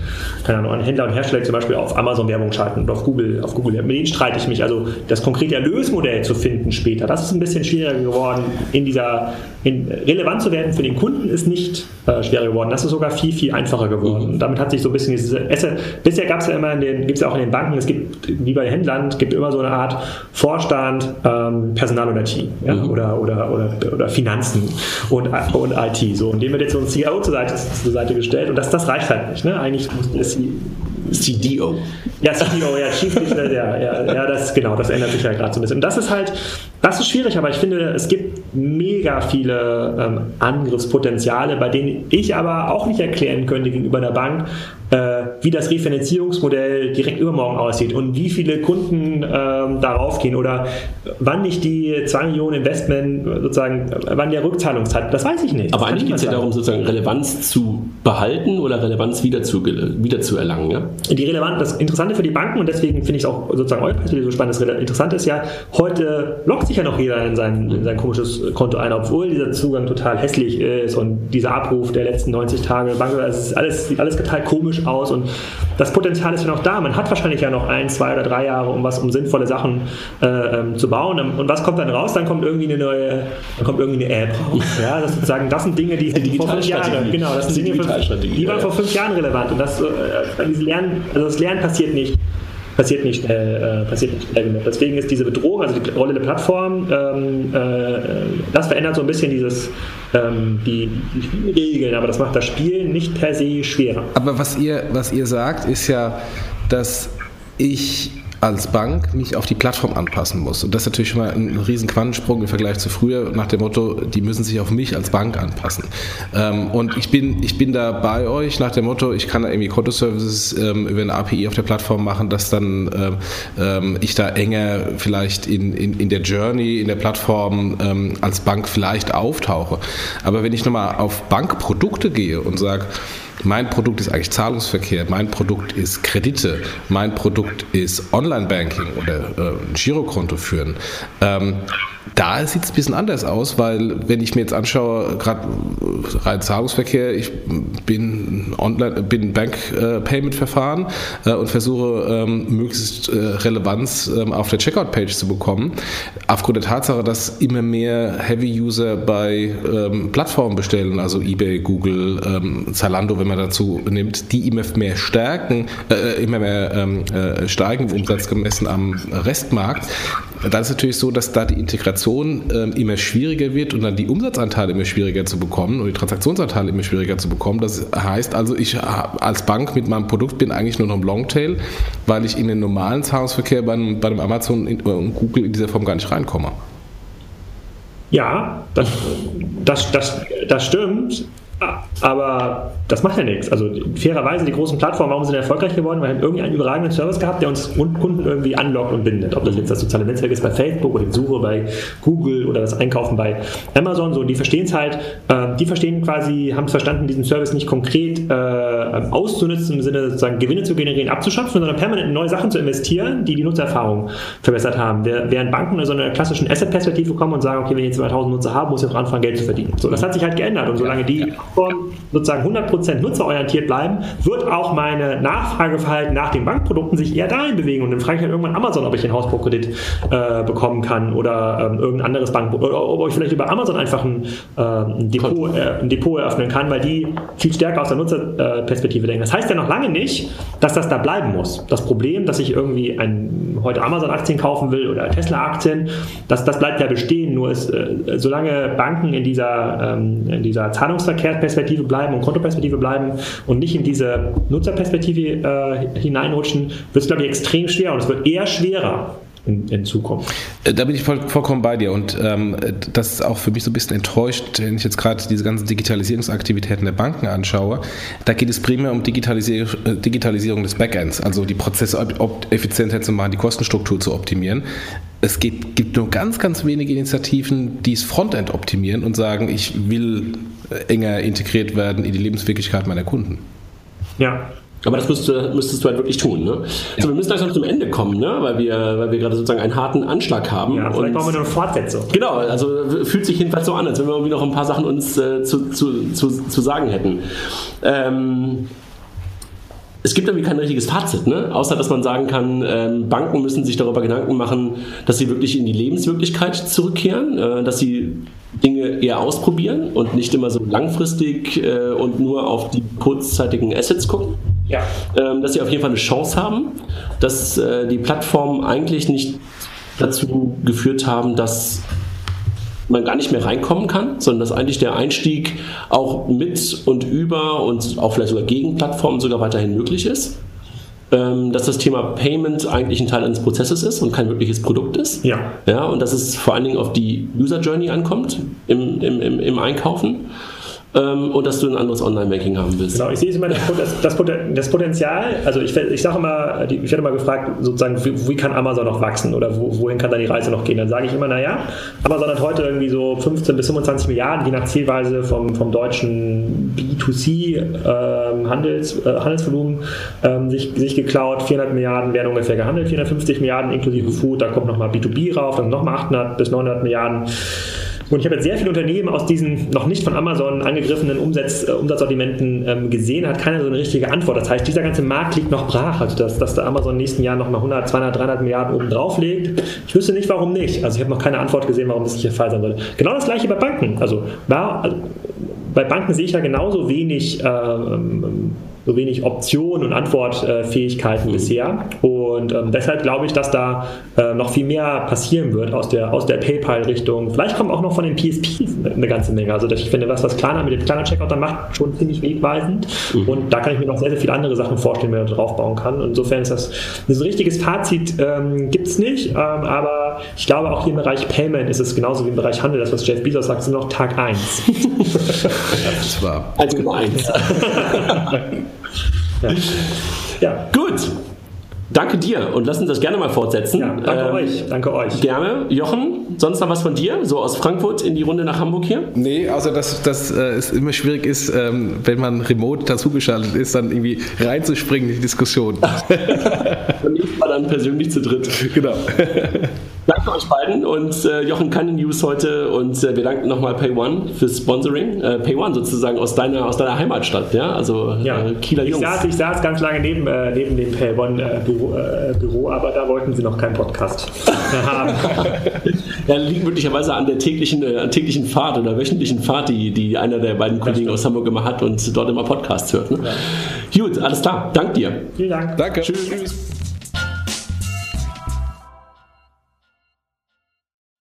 keine Ahnung, an Händler und Hersteller, zum Beispiel auf Amazon Werbung schalten oder auf Google, auf Google. Mit denen streite ich mich. Also das konkrete Erlösmodell zu finden später, das ist ein bisschen schwieriger geworden. In dieser, in, relevant zu werden für den Kunden ist nicht äh, schwerer geworden. Das ist sogar viel, viel einfacher geworden. Und damit hat sich so ein bisschen diese Esse, bisher gab es ja immer in den, gibt es ja auch in den Banken, es gibt, wie bei Händlern, es gibt immer so eine Art Vorstand, ähm, Personal und IT ja? oder, oder, oder, oder Finanzen und, und IT. So. Und dem wird jetzt so ein CEO zur Seite, zur Seite gestellt und das, das reicht halt nicht. Ne? Eigentlich muss das CDO. ja, CDO, ja, Chief Digital, ja, ja, ja, das genau, das ändert sich ja gerade so ein bisschen. Und das ist halt, das ist schwierig, aber ich finde, es gibt mega viele ähm, Angriffspotenziale, bei denen ich aber auch nicht erklären könnte gegenüber der Bank, wie das Refinanzierungsmodell direkt übermorgen aussieht und wie viele Kunden ähm, darauf gehen oder wann nicht die 2 Millionen Investment sozusagen, wann der Rückzahlungszeit, das weiß ich nicht. Aber eigentlich geht es ja darum, sozusagen Relevanz zu behalten oder Relevanz wieder zu, wieder zu erlangen. Ja? die relevant, das Interessante für die Banken und deswegen finde ich es auch sozusagen Perspektive so spannend. Das Interessante ist ja, heute loggt sich ja noch jeder in sein, in sein komisches Konto ein, obwohl dieser Zugang total hässlich ist und dieser Abruf der letzten 90 Tage, Bank, es ist alles, sieht alles total komisch aus und das Potenzial ist ja noch da. Man hat wahrscheinlich ja noch ein, zwei oder drei Jahre, um was, um sinnvolle Sachen äh, ähm, zu bauen. Und was kommt dann raus? Dann kommt irgendwie eine neue, dann kommt irgendwie eine App raus. Ja, das sozusagen, das sind Dinge, die, vor fünf Jahren, genau, das sind Dinge, die waren vor fünf Jahren relevant und das, äh, diese Lernen, also das Lernen passiert nicht passiert nicht schnell, äh, passiert nicht schnell genug. Deswegen ist diese Bedrohung, also die Rolle der Plattform, ähm, äh, das verändert so ein bisschen dieses ähm, die, die Spielregeln, aber das macht das Spiel nicht per se schwerer. Aber was ihr, was ihr sagt, ist ja, dass ich als Bank mich auf die Plattform anpassen muss. Und das ist natürlich schon mal ein riesen Quantensprung im Vergleich zu früher, nach dem Motto, die müssen sich auf mich als Bank anpassen. Ähm, und ich bin, ich bin da bei euch nach dem Motto, ich kann da irgendwie Kontoservices ähm, über eine API auf der Plattform machen, dass dann ähm, ähm, ich da enger vielleicht in, in, in der Journey, in der Plattform ähm, als Bank vielleicht auftauche. Aber wenn ich nochmal auf Bankprodukte gehe und sage, mein Produkt ist eigentlich Zahlungsverkehr, mein Produkt ist Kredite, mein Produkt ist Online-Banking oder äh, Girokonto führen. Ähm, da sieht es ein bisschen anders aus, weil wenn ich mir jetzt anschaue, gerade rein Zahlungsverkehr, ich bin online, bin Bank-Payment-Verfahren äh, und versuche ähm, möglichst äh, Relevanz ähm, auf der Checkout-Page zu bekommen. Aufgrund der Tatsache, dass immer mehr Heavy-User bei ähm, Plattformen bestellen, also eBay, Google, ähm, Zalando, wenn man dazu nimmt, die immer mehr stärken, äh, immer mehr ähm, äh, steigen, Umsatz gemessen am Restmarkt. Da ist es natürlich so, dass da die Integration ähm, immer schwieriger wird und dann die Umsatzanteile immer schwieriger zu bekommen und die Transaktionsanteile immer schwieriger zu bekommen. Das heißt also, ich als Bank mit meinem Produkt bin eigentlich nur noch im Longtail, weil ich in den normalen Zahlungsverkehr bei bei einem Amazon und Google in dieser Form gar nicht reinkomme. Ja, das, das, das, das stimmt. Aber das macht ja nichts. Also fairerweise die großen Plattformen, warum sind erfolgreich geworden? Weil wir haben irgendeinen überragenden Service gehabt, der uns Kunden irgendwie anlockt und bindet. Ob das jetzt das soziale Netzwerk ist bei Facebook oder die Suche bei Google oder das Einkaufen bei Amazon. So, die verstehen es halt, äh, die verstehen quasi, haben es verstanden, diesen Service nicht konkret äh, ähm, auszunutzen, im Sinne sozusagen Gewinne zu generieren, abzuschaffen, sondern permanent in neue Sachen zu investieren, die die Nutzererfahrung verbessert haben. Während Banken in so einer klassischen Asset-Perspektive kommen und sagen, okay, wenn ich 2000 Nutzer habe, muss ich auch anfangen, Geld zu verdienen. So, das hat sich halt geändert. Und solange die Plattformen sozusagen 100% nutzerorientiert bleiben, wird auch meine Nachfrageverhalten nach den Bankprodukten sich eher dahin bewegen. Und dann frage ich halt irgendwann Amazon, ob ich den Hausbaukredit äh, bekommen kann oder ähm, irgendein anderes Bank oder ob ich vielleicht über Amazon einfach ein, äh, ein, Depot, äh, ein Depot eröffnen kann, weil die viel stärker aus der Nutzerperspektive denken. Das heißt ja noch lange nicht, dass das da bleiben muss. Das Problem, dass ich irgendwie ein, heute Amazon-Aktien kaufen will oder Tesla-Aktien, das, das bleibt ja bestehen. Nur ist, äh, solange Banken in dieser, ähm, in dieser Zahlungsverkehrsperspektive bleiben und Kontoperspektive bleiben und nicht in diese Nutzerperspektive äh, hineinrutschen, wird es, glaube ich, extrem schwer und es wird eher schwerer, in, in, Zukunft. Äh, da bin ich voll, vollkommen bei dir und ähm, das ist auch für mich so ein bisschen enttäuscht, wenn ich jetzt gerade diese ganzen Digitalisierungsaktivitäten der Banken anschaue. Da geht es primär um Digitalisierung, äh, Digitalisierung des Backends, also die Prozesse effizienter zu machen, die Kostenstruktur zu optimieren. Es geht, gibt nur ganz, ganz wenige Initiativen, die das Frontend optimieren und sagen, ich will enger integriert werden in die Lebenswirklichkeit meiner Kunden. Ja, aber das müsstest, müsstest du halt wirklich tun. Ne? Also wir müssen langsam zum Ende kommen, ne? weil wir, weil wir gerade sozusagen einen harten Anschlag haben. Ja, vielleicht brauchen wir noch eine Fortsetzung. Genau, also fühlt sich jedenfalls so an, als wenn wir irgendwie noch ein paar Sachen uns äh, zu, zu, zu, zu sagen hätten. Ähm, es gibt irgendwie kein richtiges Fazit, ne? außer dass man sagen kann, ähm, Banken müssen sich darüber Gedanken machen, dass sie wirklich in die Lebenswirklichkeit zurückkehren, äh, dass sie Dinge eher ausprobieren und nicht immer so langfristig äh, und nur auf die kurzzeitigen Assets gucken. Ja. Ähm, dass sie auf jeden Fall eine Chance haben, dass äh, die Plattformen eigentlich nicht dazu geführt haben, dass man gar nicht mehr reinkommen kann, sondern dass eigentlich der Einstieg auch mit und über und auch vielleicht sogar gegen Plattformen sogar weiterhin möglich ist. Ähm, dass das Thema Payment eigentlich ein Teil eines Prozesses ist und kein wirkliches Produkt ist. Ja. ja und dass es vor allen Dingen auf die User Journey ankommt im, im, im, im Einkaufen ähm, und dass du ein anderes Online-Banking haben willst. Genau, ich sehe immer das, das, das Potenzial, also ich, ich sage immer, ich werde immer gefragt, sozusagen, wie, wie, kann Amazon noch wachsen oder wo, wohin kann da die Reise noch gehen? Dann sage ich immer, naja, Amazon hat heute irgendwie so 15 bis 25 Milliarden, je nach Zielweise vom, vom deutschen B2C ähm, Handels, äh, Handelsvolumen ähm, sich, sich geklaut. 400 Milliarden werden ungefähr gehandelt, 450 Milliarden inklusive Food, da kommt nochmal B2B rauf, dann nochmal 800 bis 900 Milliarden. Und ich habe jetzt sehr viele Unternehmen aus diesen noch nicht von Amazon angegriffenen Umsatz, äh, Umsatzsortimenten ähm, gesehen, hat keiner so eine richtige Antwort. Das heißt, dieser ganze Markt liegt noch brach, also dass, dass der Amazon den nächsten Jahren nochmal 100, 200, 300 Milliarden oben drauf legt. Ich wüsste nicht, warum nicht. Also ich habe noch keine Antwort gesehen, warum das nicht der Fall sein sollte. Genau das gleiche bei Banken. Also, war, also bei Banken sehe ich ja genauso wenig. Ähm, so wenig Optionen und Antwortfähigkeiten mhm. bisher. Und ähm, deshalb glaube ich, dass da äh, noch viel mehr passieren wird aus der, aus der PayPal-Richtung. Vielleicht kommt auch noch von den PSPs eine ganze Menge. Also ich finde, was, was Klarna mit dem kleinen Checkout dann macht, schon ziemlich wegweisend. Mhm. Und da kann ich mir noch sehr, sehr viele andere Sachen vorstellen, wie man da drauf bauen kann. Und insofern ist das ein richtiges Fazit ähm, gibt es nicht. Ähm, aber ich glaube, auch hier im Bereich Payment ist es genauso wie im Bereich Handel, das, was Jeff Bezos sagt, sind noch Tag 1. das war 1,1. Ja. ja. Gut. Danke dir und lass uns das gerne mal fortsetzen. Ja, danke ähm, euch. Danke euch. Gerne. Jochen, sonst noch was von dir? So aus Frankfurt in die Runde nach Hamburg hier? Nee, außer dass, dass äh, es immer schwierig ist, ähm, wenn man remote dazugeschaltet ist, dann irgendwie reinzuspringen in die Diskussion. und nächstes Mal dann persönlich zu dritt. Genau. Danke euch beiden und äh, Jochen keine News heute und äh, wir danken nochmal PayOne fürs Sponsoring. Äh, PayOne sozusagen aus deiner, aus deiner Heimatstadt, ja? Also ja. Äh, Kieler Jungs. Ich saß, ich saß ganz lange neben, äh, neben dem PayOne-Büro, äh, Büro, aber da wollten sie noch keinen Podcast haben. ja, liegt möglicherweise an der täglichen, an täglichen Fahrt oder wöchentlichen Fahrt, die, die einer der beiden Kollegen aus Hamburg immer hat und dort immer Podcasts hört. Ne? Ja. Gut, alles klar. Dank dir. Vielen Dank. Danke. Tschüss.